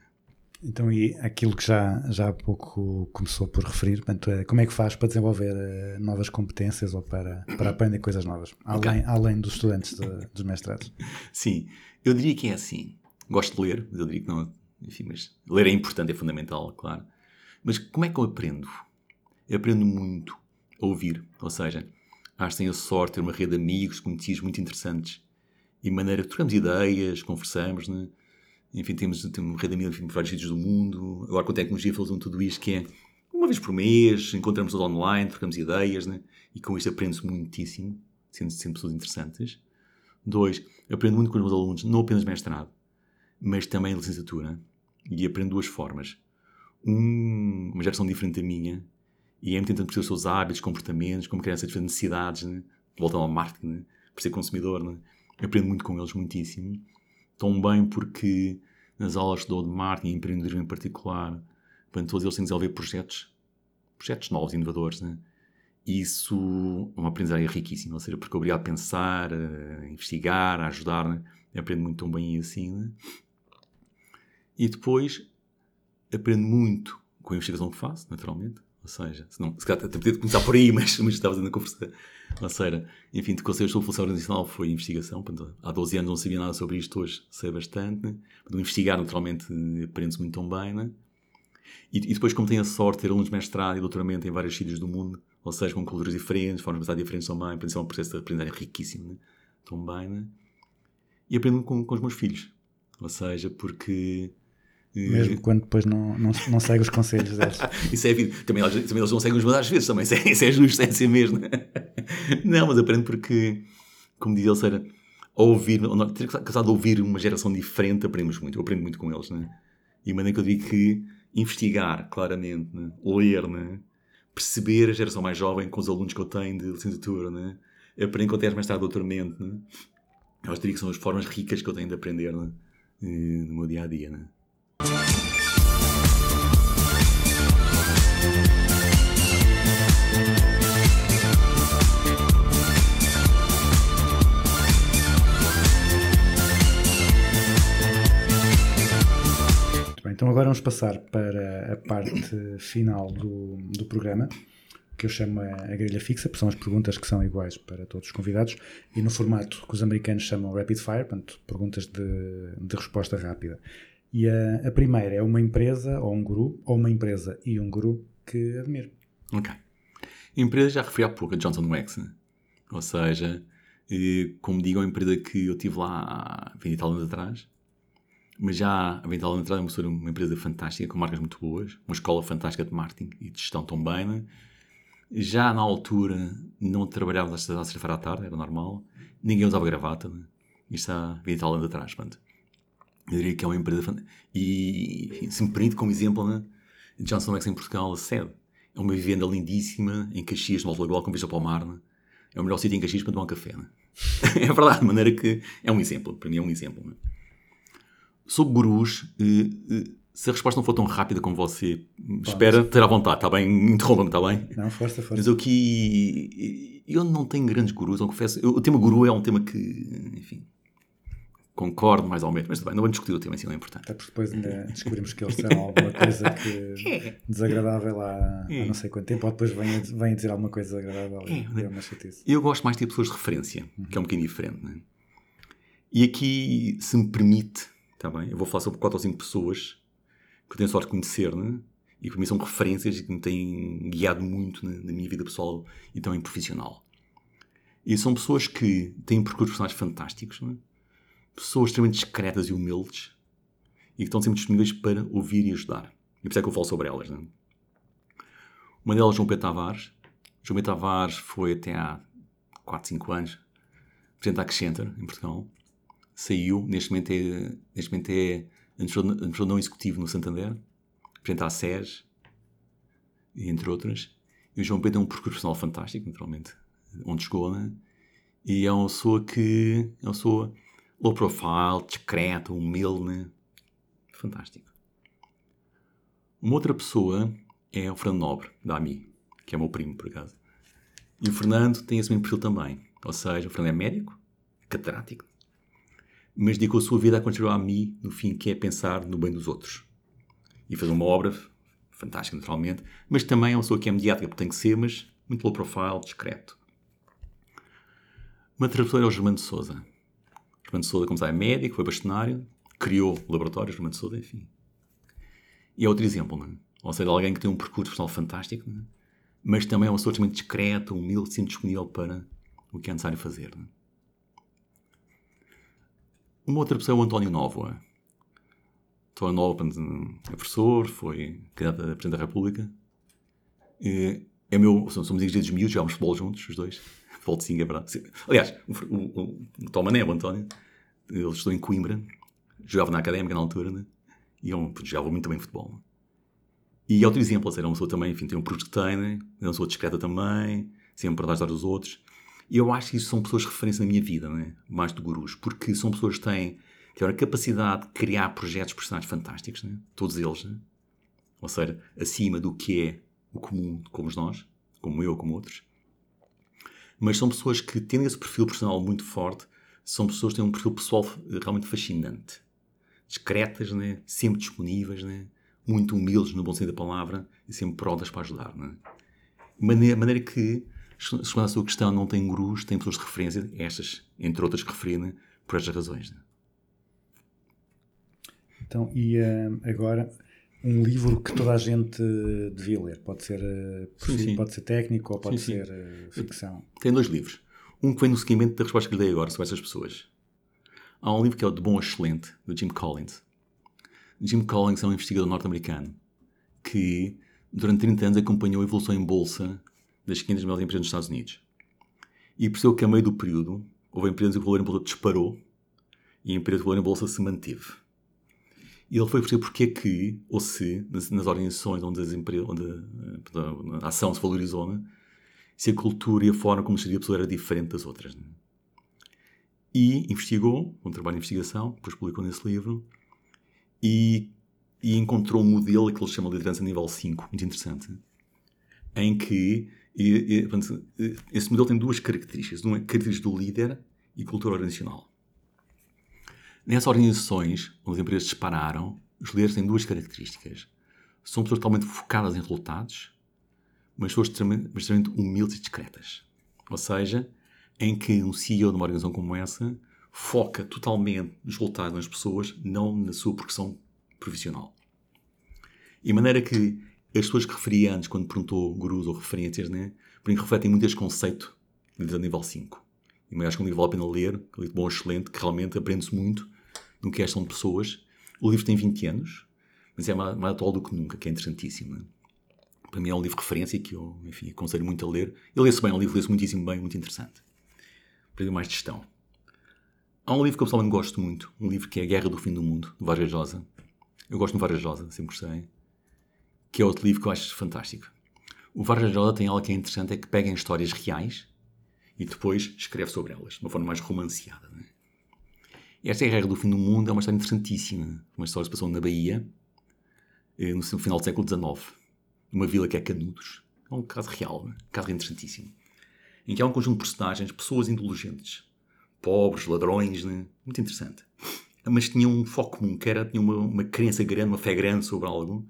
Então, e aquilo que já, já há pouco começou por referir, portanto, é, como é que faz para desenvolver eh, novas competências ou para, para aprender coisas novas, além, além dos estudantes de- dos mestrados? Sim, eu diria que é assim. Gosto de ler, mas eu diria que não. Enfim, mas ler é importante, é fundamental, claro. Mas como é que eu aprendo? Eu aprendo muito a ouvir. Ou seja, acho que tenho a sorte de ter uma rede de amigos, conhecidos muito interessantes. E de maneira que trocamos ideias, conversamos, né? Enfim, temos, temos rede enfim, por vários sítios do mundo. Agora com a tecnologia fazem tudo isto que é uma vez por mês, encontramos-nos online, trocamos ideias, né? E com isto aprende-se muitíssimo, sendo, sendo pessoas interessantes. Dois, aprendo muito com os meus alunos, não apenas mestrado, mas também licenciatura. E aprendo duas formas. Um, uma geração diferente da minha, e é tentando perceber os seus hábitos, comportamentos, como querem satisfazer necessidades, né? voltam ao marketing, né? por ser consumidor. Né? Aprendo muito com eles, muitíssimo. Tão bem porque nas aulas que dou de marketing e empreendedorismo em particular, portanto, todos eles têm de desenvolver projetos, projetos novos, inovadores, né? Isso é uma aprendizagem riquíssima, ou seja, porque obriga a pensar, a investigar, a ajudar, né? aprendo muito tão bem assim, né? E depois aprendo muito com a investigação que faço, naturalmente. Ou seja, se, não, se calhar até podia começar por aí, mas, mas estava fazendo a conversa. Ou seja, enfim, de conselhos sobre função organizacional foi investigação. Portanto, há 12 anos não sabia nada sobre isto, hoje sei bastante. Né? Portanto, investigar, naturalmente, aprende-se muito tão bem. Né? E, e depois, como tenho a sorte de ter alunos de mestrado e doutoramento em vários sítios do mundo, ou seja, com culturas diferentes, formas de pensar diferentes também, portanto, isso é um processo de aprendizagem riquíssimo. Né? Tão bem, né? E aprendo com, com os meus filhos. Ou seja, porque... Mesmo quando depois não, não, não segue os conselhos deles. isso é vida. Também, eles- também eles não seguem os meus às vezes, também. Isso é, isso é justo, é assim mesmo. Não, mas aprendo porque, como diz ele, Sara, ao ouvir, ao ter casado a ouvir uma geração diferente, aprendemos muito. Eu aprendo muito com eles, né? E a maneira que eu digo que investigar, claramente, né? ler, né? perceber a geração mais jovem com os alunos que eu tenho de licenciatura, né? aprendo com mais tarde doutoramento. Né? Eu diria que são as formas ricas que eu tenho de aprender né? No meu dia a dia. Né? Então agora vamos passar para a parte final do, do programa, que eu chamo a, a grelha fixa, porque são as perguntas que são iguais para todos os convidados, e no formato que os americanos chamam rapid fire, portanto, perguntas de, de resposta rápida. E a, a primeira é uma empresa ou um guru, ou uma empresa e um guru que admiro. Ok. Empresa já referi há pouco, a Johnson Wax. né? Ou seja, como digo, é uma empresa que eu tive lá há 20 e tal anos atrás. Mas já há 20 e tal anos atrás é uma, empresa fantástica, com marcas muito boas. Uma escola fantástica de marketing e de gestão tão bem. né? Já na altura não trabalhávamos às sexta-feira à tarde, era normal. Ninguém usava gravata. Né? Isto há 20 e tal anos atrás. Portanto, eu diria que é uma empresa. E, enfim, se me permite, como exemplo, né? Johnson Wax em Portugal, a sede. É uma vivenda lindíssima, em Caxias, no Alto Lagoal, com vista para o mar. Né? É o melhor sítio em Caxias para tomar um café. Né? é verdade, de maneira que é um exemplo. Para mim é um exemplo. Né? Sobre gurus, eh, eh, se a resposta não for tão rápida como você espera, terá vontade, está bem? Interrompa-me, está bem? Não, força, Mas força. eu aqui. Eu não tenho grandes gurus, eu confesso. Eu- o tema guru é um tema que, enfim, concordo mais ou menos, mas bem, não vamos discutir o tema, assim não é importante. Até porque depois ainda descobrimos que eles disseram alguma coisa que desagradável há, há não sei quanto tempo, ou depois vêm vêm dizer alguma coisa desagradável e é uma chatice. Eu gosto mais de ter pessoas de referência, que é um bocadinho diferente, né? E aqui, se me permite, tá bem? Eu vou falar sobre quatro ou cinco pessoas que eu tenho sorte de conhecer, né? E que para mim são referências e que me têm guiado muito na, na minha vida pessoal e também profissional. E são pessoas que têm percursos personagens fantásticos, né? Pessoas extremamente discretas e humildes e que estão sempre disponíveis para ouvir e ajudar. E por isso é que eu falo sobre elas. Né? Uma delas, João Pedro Tavares. João Pedro Tavares foi até há 4, 5 anos presidente da Accenture, em Portugal. Saiu, neste momento é, neste é administrador não executivo no Santander, presidente da SES, entre outras. E o João Pedro é um profissional fantástico, naturalmente, onde chegou, né? E é uma pessoa que é uma pessoa low profile, discreta, humilde? Fantástico. Uma outra pessoa é o Fernando Nobre, da AMI, que é meu primo, por acaso. E o Fernando tem esse mesmo perfil também. Ou seja, o Fernando é médico, catedrático, mas dedicou a sua vida a construir a AMI, no fim, que é pensar no bem dos outros. E fez uma obra fantástica, naturalmente, mas também é uma pessoa que é mediática, porque tem que ser, mas muito low profile, discreto. Uma terceira é o Germano de Souza. Germano de Souza, como sabe, é médico, foi bastonário, criou o laboratório, Germano de Souza, enfim. E é outro exemplo, não é? Ou seja, alguém que tem um percurso profissional fantástico, é? mas também é uma pessoa extremamente discreta, humilde, sempre disponível para o que é necessário fazer. é? Uma outra pessoa é o António Novoa. António Novoa é professor, foi candidato a Presidente da República. É meu, somos amigos desde miúdos, jogámos futebol juntos, os dois. Futebol de 5, é verdade. Aliás, o, o, o, o Tomané, o António, ele estudou em Coimbra, jogava na Académica na altura, né? e é um, jogava muito bem futebol. né? E é outro exemplo, é uma pessoa também, enfim, tem um percurso que tem, né? é uma pessoa discreta também, sempre para ajudar os outros. E eu acho que isso são pessoas de referência na minha vida, né? mais do gurus, porque são pessoas que têm, tiveram a capacidade de criar projetos personagens fantásticos, né? todos eles, né? ou seja, acima do que é o comum, como nós, como eu, como outros. Mas são pessoas que têm esse perfil personal muito forte, são pessoas que têm um perfil pessoal realmente fascinante. Discretas, né? sempre disponíveis, né? muito humildes no bom sentido da palavra e sempre prontas para ajudar. Né? Maneira, maneira que, segundo a sua questão, não tem gurus, tem pessoas de referência, estas, entre outras, que referi, né? por estas razões. Né? Então, e eh, agora, um livro que toda a gente eh, devia ler. Pode ser, eh, Sim, sim. pode ser técnico ou pode Sim, ser eh, ficção. Tem dois livros. Um que vem no seguimento da resposta que lhe dei agora sobre essas pessoas. Há um livro que é o De Bom Excelente, do Jim Collins. Jim Collins é um investigador norte-americano que, durante 30 anos, acompanhou a evolução em bolsa das 500 maiores empresas dos Estados Unidos. E percebeu que, a meio do período, houve empresas que o valor em bolsa disparou e empresas que o valor em bolsa se manteve. E ele foi perceber porque é que, ou se, nas, nas organizações onde, as empresas, onde eh, portanto, a ação se valorizou, né, se a cultura e a forma como seria a pessoa era diferente das outras. né? E investigou, um trabalho de investigação, depois publicou nesse livro, e, e encontrou um modelo que ele chama de liderança nível 5, muito interessante, em que e, e, esse modelo tem duas características. Uma é característica do líder e cultura organizacional. Nessas organizações onde as empresas dispararam, os líderes têm duas características. São pessoas totalmente focadas em resultados, mas pessoas extremamente, humildes e discretas. Ou seja, em que um CEO de uma organização como essa foca totalmente nos resultados das pessoas, não na sua progressão profissional. E maneira que as pessoas que referi antes, quando perguntou gurus ou referências, né, porque refletem muito este conceito de nível 5. E acho que é um livro vale a pena ler, um livro bom, excelente, que realmente aprende-se muito no que é de pessoas. O livro tem 20 anos, mas é mais, mais atual do que nunca, que é interessantíssimo. né? Para mim é um livro de referência que eu, enfim, aconselho muito a ler. Ele lê-se bem, é um livro lê-se muitíssimo bem, muito interessante. Aprende mais de gestão. Há um livro que eu pessoalmente gosto muito, um livro que é A Guerra do Fim do Mundo, do Vargas Llosa. Eu gosto do Vargas Llosa, sempre gostei. Que é outro livro que eu acho fantástico. O Vargas Llosa tem algo que é interessante, é que pega em histórias reais e depois escreve sobre elas, de uma forma mais romanceada. Né? Esta é a Guerra do Fim do Mundo, é uma história interessantíssima. Uma história que se passou na Bahia, eh, no final do século XIX, numa vila que é Canudos. É um caso real, né? um caso interessantíssimo. Em que há um conjunto de personagens, pessoas indulgentes, pobres, ladrões, né? muito interessante. Mas tinham um foco comum, que era, uma, uma crença grande, uma fé grande sobre algo.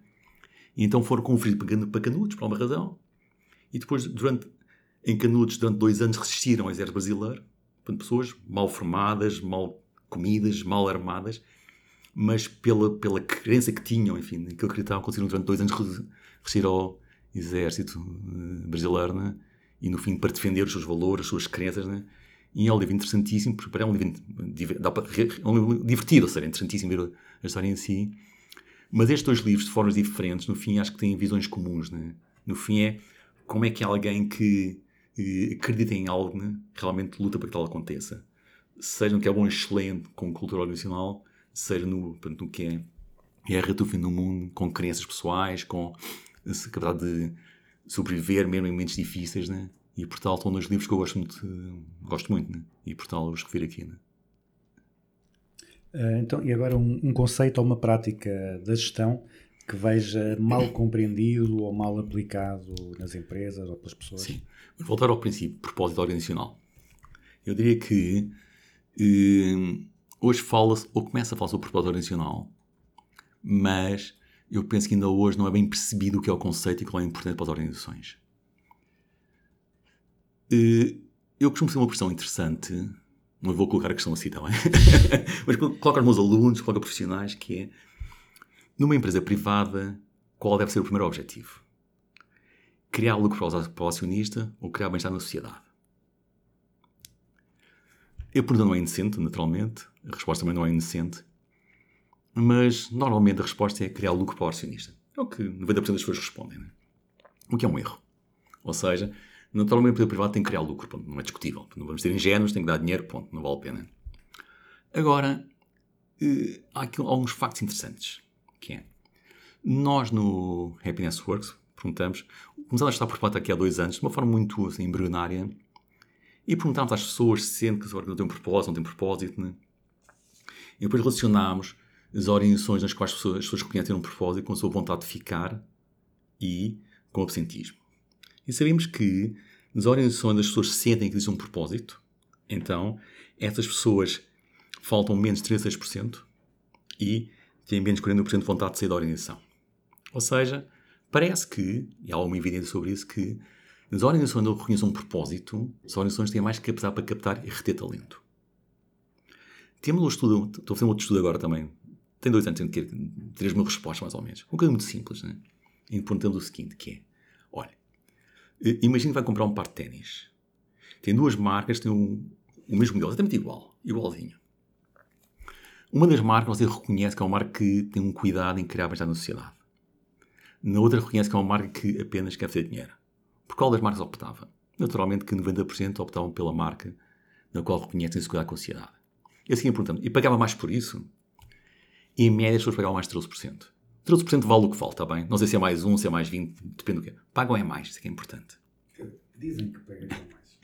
E então foram convertidos para Can- para Canudos, por uma razão. E depois, durante, em Canudos, durante dois anos, resistiram ao exército brasileiro. Portanto, pessoas mal formadas, mal comidas mal armadas, mas pela, pela crença que tinham, enfim, que acreditavam conseguiram durante dois anos re- resistir ao exército eh, brasileiro, né? e no fim para defender os seus valores, as suas crenças, né? e é um livro interessantíssimo, porque é um livro, é um livro divertido, ou seja, é interessantíssimo ver a história em si, mas estes dois livros, de formas diferentes, no fim acho que têm visões comuns, né? no fim é como é que alguém que eh, acredita em algo né? realmente luta para que tal aconteça, seja no que é bom, excelente com cultura organizacional, seja no, portanto, no que é guerra do fim do mundo, com crenças pessoais, com essa capacidade de sobreviver mesmo em momentos difíceis, né? E por tal, são dois livros que eu gosto muito, gosto muito, né? E por tal, os refiro aqui, né? Eh, então, e agora um, um conceito ou uma prática da gestão que veja mal compreendido ou mal aplicado nas empresas ou pelas pessoas? Sim. Vamos voltar ao princípio, propósito organizacional. Eu diria que hoje fala-se, ou começa a falar sobre propósito organizacional, mas eu penso que ainda hoje não é bem percebido o que é o conceito e qual é a importância para as organizações. Eh, eu costumo ser uma questão interessante, não vou colocar a questão assim também, mas coloco aos meus alunos, coloco a profissionais, que é, numa empresa privada, qual deve ser o primeiro objetivo? criar lucro o- para o acionista ou criar bem-estar na sociedade? A pergunta não é inocente, naturalmente. A resposta também não é inocente. Mas, normalmente, a resposta é criar lucro para o acionista. É o que 90% das pessoas respondem. Né? O que é um erro. Ou seja, naturalmente, a empresa privada tem que criar lucro. Ponto. Não é discutível. Não vamos ter ingênuos, tem que dar dinheiro. Ponto. Não vale a pena. Agora, eh, há aqui alguns factos interessantes. Que é, nós no Happiness Works perguntamos, começamos a estar por parte aqui há dois anos, de uma forma muito assim, embrionária, e perguntámos às pessoas se sentem que agora não têm um propósito, não têm propósito, né? E depois relacionámos as orientações nas quais as pessoas, as pessoas reconhecem um propósito com a sua vontade de ficar e com o absentismo. E sabemos que nas orientações as pessoas sentem que existe um propósito, então essas pessoas faltam menos de 3 a 6% e têm menos de 40% de vontade de sair da organização. Ou seja, parece que, e há uma evidência sobre isso, que nas organizações onde eu reconheço um propósito, as organizações têm mais capacidade para captar e reter talento. Temos um estudo, estou a fazer um outro estudo agora também, tem dois anos, tenho que ter 3 mil respostas mais ou menos. Uma coisa muito simples, né? E perguntando o seguinte, que é, olha, eh, imagina que vai comprar um par de ténis. Tem duas marcas, tem um, o mesmo modelo, exatamente igual, igualzinho. Uma das marcas você reconhece que é uma marca que tem um cuidado em criar bem-estar na sociedade. Na outra reconhece que é uma marca que apenas quer fazer dinheiro. Por qual das marcas optava? Naturalmente que 90% optavam pela marca na qual reconhecem se cuidar com a sociedade. E assim perguntando, e pagava mais por isso? Em média as pessoas pagavam mais de 13%. 13% vale o que falta, está bem? Não sei se é mais 1, se é mais 20, depende do que é. Pagam é mais, isso é que é importante. Dizem que pagariam mais.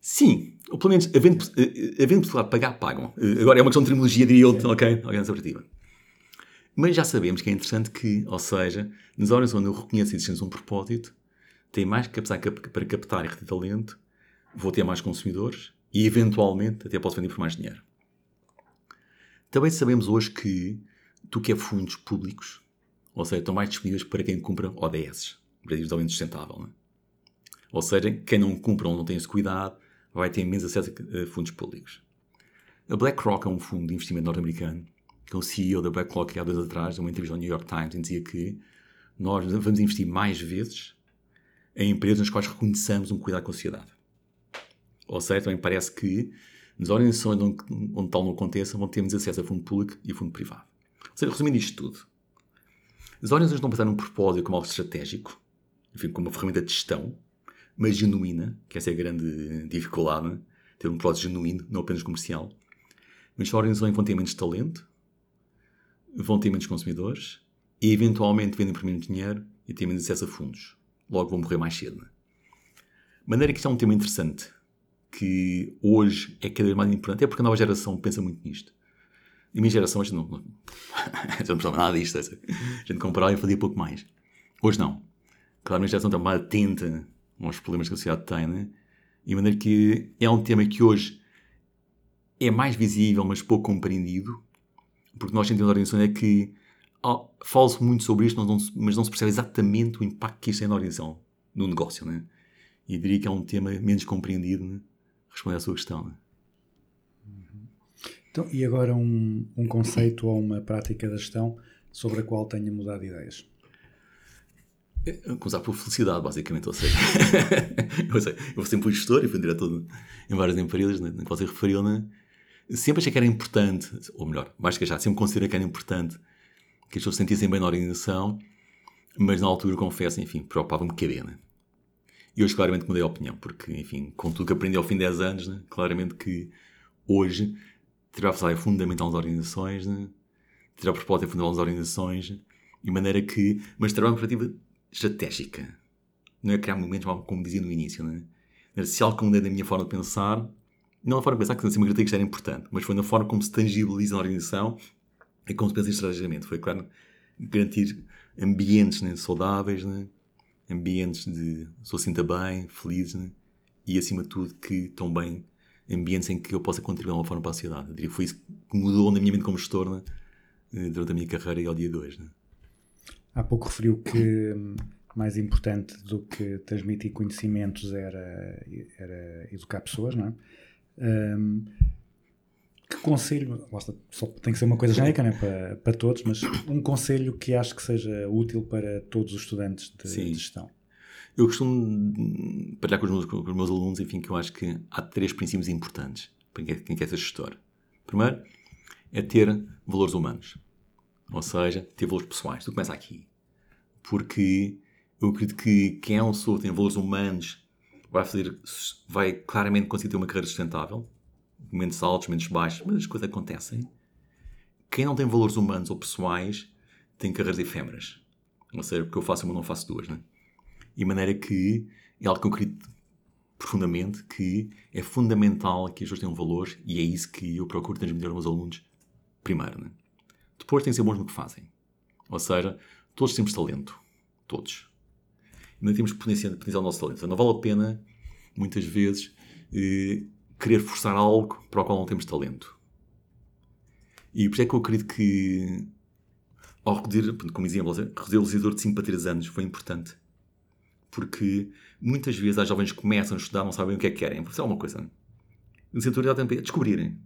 Sim, ou pelo menos, havendo, eh, havendo possibilidade de pagar, pagam. Eh, Agora é uma questão de terminologia, diria eu, ok? Ok, nessa perspectiva. Mas já sabemos que é interessante que, ou seja, nas horas onde eu reconheço a existência de um propósito, tenho mais capacidade cap- para captar e reter talento, vou ter mais consumidores e, eventualmente, até posso vender por mais dinheiro. Também sabemos hoje que tu que é fundos públicos, ou seja, estão mais disponíveis para quem cumpra ODS, Objetivos de Desenvolvimento Sustentável. Não é? Ou seja, quem não cumpre ou não tem esse cuidado vai ter menos acesso a fundos públicos. A BlackRock é um fundo de investimento norte-americano, que o CEO da BlackRock há dois atrás, numa entrevista ao New York Times, dizia que nós vamos investir mais vezes em empresas nas quais reconheçamos um cuidado com a sociedade. Ou seja, também parece que nas organizações onde, onde tal não aconteça, vão ter menos acesso a fundo público e a fundo privado. Ou seja, resumindo isto tudo, as organizações não pensar num propósito como algo estratégico, enfim, como uma ferramenta de gestão, mas genuína, que essa é a grande dificuldade, ter um propósito genuíno, não apenas comercial. Mas as organizações vão ter menos talento, vão ter menos consumidores e eventualmente vendem por menos dinheiro e têm menos acesso a fundos. Logo vão morrer mais cedo. Né? De maneira que isto é um tema interessante, que hoje é cada vez mais importante, é porque a nova geração pensa muito nisto. A minha geração, a gente não, não, não precisava nada disto. A gente comprava e fazia pouco mais. Hoje não. Claro, a minha geração está mais atenta aos problemas que a sociedade tem, né? E de maneira que é um tema que hoje é mais visível, mas pouco compreendido, porque nós sentimos a organização é que oh, fala-se muito sobre isto, mas não, se- mas não se percebe exatamente o impacto que isto tem na organização, no negócio, né? E diria que é um tema menos compreendido, né? Responder à sua questão, né? Então, e agora um, um conceito ou uma prática da gestão sobre a qual tenha mudado de ideias? Começar por felicidade, basicamente. Ou seja, eu, sempre fui gestor e fui diretor em várias empresas, né, qual você referiu, né? sempre achei que era importante, ou melhor, mais que já, sempre considerei que era importante que as pessoas se sentissem bem na organização, mas na altura, confesso, enfim, preocupava-me caber, né? E hoje, claramente, mudei a opinião, porque, enfim, com tudo que aprendi ao fim de 10 anos, né, claramente que hoje tirar a é fundamental nas organizações, né? tirar a propósito fundamental nas organizações, de maneira que, mas trabalhar uma perspectiva estratégica. Não é criar momentos, como dizia no início, né? Se algo mudei da minha forma de pensar, não a forma de pensar que sempre acreditei que era importante, mas foi na forma como se tangibiliza na organização e como se pensa estrategicamente. Foi, claro, garantir ambientes né, saudáveis, né? ambientes de sou sinta bem, feliz, né? e acima de tudo que bem ambientes em que eu possa contribuir de uma forma para a sociedade. Eu diria que foi isso que mudou na minha mente como gestor né? eh, durante a minha carreira e ao dia de hoje. Né? Há pouco referiu que hum, mais importante do que transmitir conhecimentos era, era educar pessoas, não é? Hum, que conselho, só tem que ser uma coisa genérica né, para, para todos, mas um conselho que acho que seja útil para todos os estudantes de, de gestão. Eu costumo partilhar com os, meus, com os meus alunos, enfim, que eu acho que há três princípios importantes para quem quer, quem quer ser gestor. Primeiro, é ter valores humanos. Ou seja, ter valores pessoais. Tudo começa aqui. Porque eu acredito que quem é um pessoa que tem valores humanos vai fazer, vai claramente conseguir ter uma carreira sustentável. Momentos altos, momentos baixos, mas as coisas acontecem. Quem não tem valores humanos ou pessoais tem carreiras efêmeras. Ou seja, porque eu faço uma, não faço duas, né? E maneira que é algo que eu acredito profundamente que é fundamental que as pessoas tenham valores e é isso que eu procuro transmitir aos meus alunos primeiro. Né? Depois têm que ser bons no que fazem. Ou seja, todos temos talento. Todos. E não temos que potenciar, potenciar o nosso talento. Então, Não vale a pena, muitas vezes, eh, querer forçar algo para o qual não temos talento. E por isso é que eu acredito que, ao reduzir, como exemplo, reduzir o legislador de 5 para 3 anos foi importante porque muitas vezes as jovens começam a estudar, não sabem o que é que querem. Isso uma coisa. A licenciatura dá tempo para descobrirem.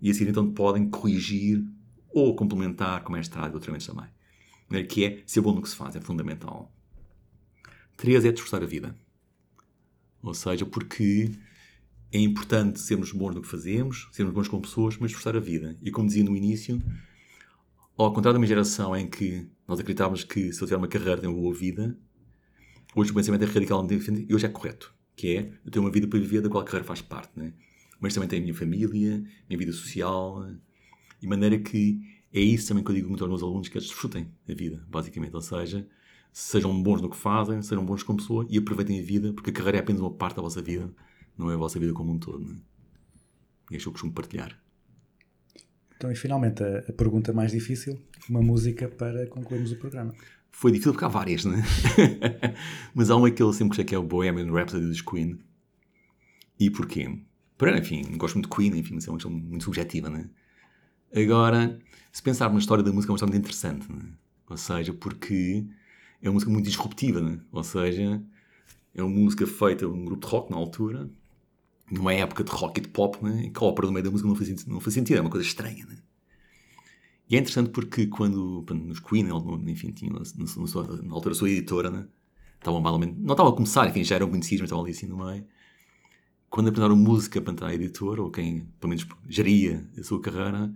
E assim então podem corrigir ou complementar com mestrado e doutoramentos também. Que é ser bom no que se faz, é fundamental. Três é desfrutar a vida. Ou seja, porque é importante sermos bons no que fazemos, sermos bons como pessoas, mas desfrutar a vida. E como dizia no início, ao contrário da minha geração em que nós acreditávamos que se eu tiver uma carreira tenho uma boa vida, hoje o pensamento é radicalmente diferente e hoje é correto, que é eu tenho uma vida para viver da qual a carreira faz parte, né? mas também tenho a minha família, a minha vida social, de maneira que é isso também que eu digo muito aos meus alunos, que eles desfrutem a vida, basicamente, ou seja, sejam bons no que fazem, sejam bons como pessoa e aproveitem a vida, porque a carreira é apenas uma parte da vossa vida, não é a vossa vida como um todo. Né? E isso que eu costumo partilhar. Então, e finalmente, a, a pergunta mais difícil, uma música para concluirmos o programa. Foi difícil porque há várias, né? Mas há uma que eu sempre gostei que é o Bohemian Rhapsody dos Queen. E porquê? Primeiro, enfim, gosto muito de Queen, enfim, mas é uma questão muito subjetiva, né? Agora, se pensar na história da música, é uma história muito interessante, né? Ou seja, porque é uma música muito disruptiva, né? Ou seja, é uma música feita por um grupo de rock na altura, numa época de rock e de pop, né? Que a ópera no meio da música não faz sentido, não faz sentido é uma coisa estranha, né? E é interessante porque quando, nos Queen, enfim, tinham na, altura sua editora, né? Menos, não estavam a começar, enfim, já eram conhecidos, mas estavam ali assim no meio. Quando apresentaram música para a editora, ou quem, pelo menos, geria a sua carreira,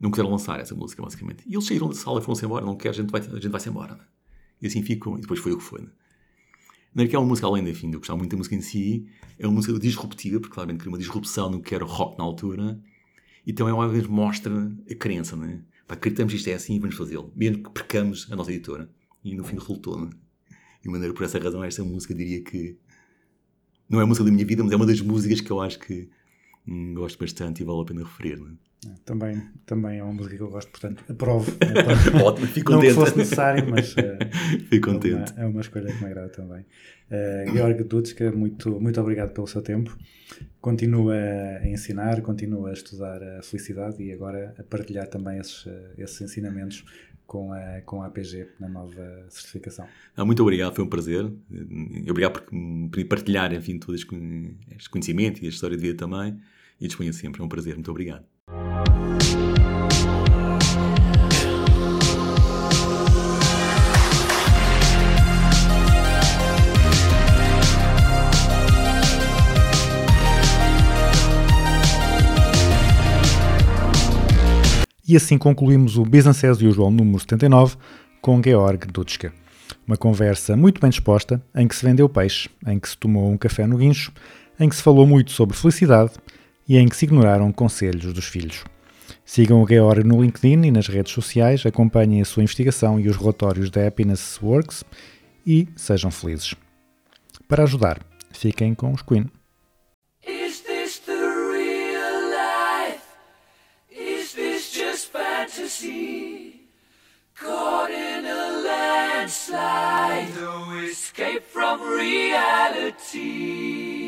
não quiseram lançar essa música, basicamente. E eles saíram da sala e foram-se embora, não quer, a gente vai, a gente vai-se embora, né? E assim ficam, e depois foi o que foi, né? Não é que é uma música, além enfim, de eu gostar muito da música em si, é uma música disruptiva, porque claramente cria uma disrupção no que era rock na altura, e também uma vez mostra a crença, né? Pá, acreditamos isto é assim e vamos fazê-lo, mesmo que percamos a nossa editora. E no fim resultou, né? E de maneira por essa razão, esta música diria que não é a música da minha vida, mas é uma das músicas que eu acho que hum, gosto bastante e vale a pena referir, né? Também, também é uma música que eu gosto, portanto, aprovo. Ótimo, fico não contente. fosse necessário, mas eh, Fico é, uma, contente. é uma escolha que me agrada também. Uh, Georg Dutska, muito, muito obrigado pelo seu tempo. Continua a ensinar, continua a estudar a felicidade e agora a partilhar também esses, eh, esses ensinamentos com a, com a APG na nova certificação. Ah, muito obrigado, foi um prazer. Obrigado por permitir partilhar, enfim, todo este con- este conhecimento e a história de vida também. E disponha sempre, é um prazer. Muito obrigado. E assim concluímos o Business as Usual número 79 com Georg Dutschke. Uma conversa muito bem disposta, em que se vendeu peixe, em que se tomou um café no guincho, em que se falou muito sobre felicidade e em que se ignoraram conselhos dos filhos. Sigam o Georg no LinkedIn e nas redes sociais, acompanhem a sua investigação e os relatórios da Happiness Works e sejam felizes. Para ajudar, fiquem com os Queen. No escape from reality.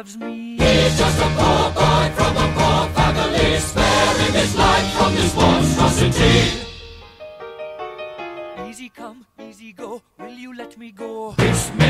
loves me. He's just a poor boy from a poor family, sparing his life from this monstrosity. Easy come, easy go. Will you let me go? Bismillah.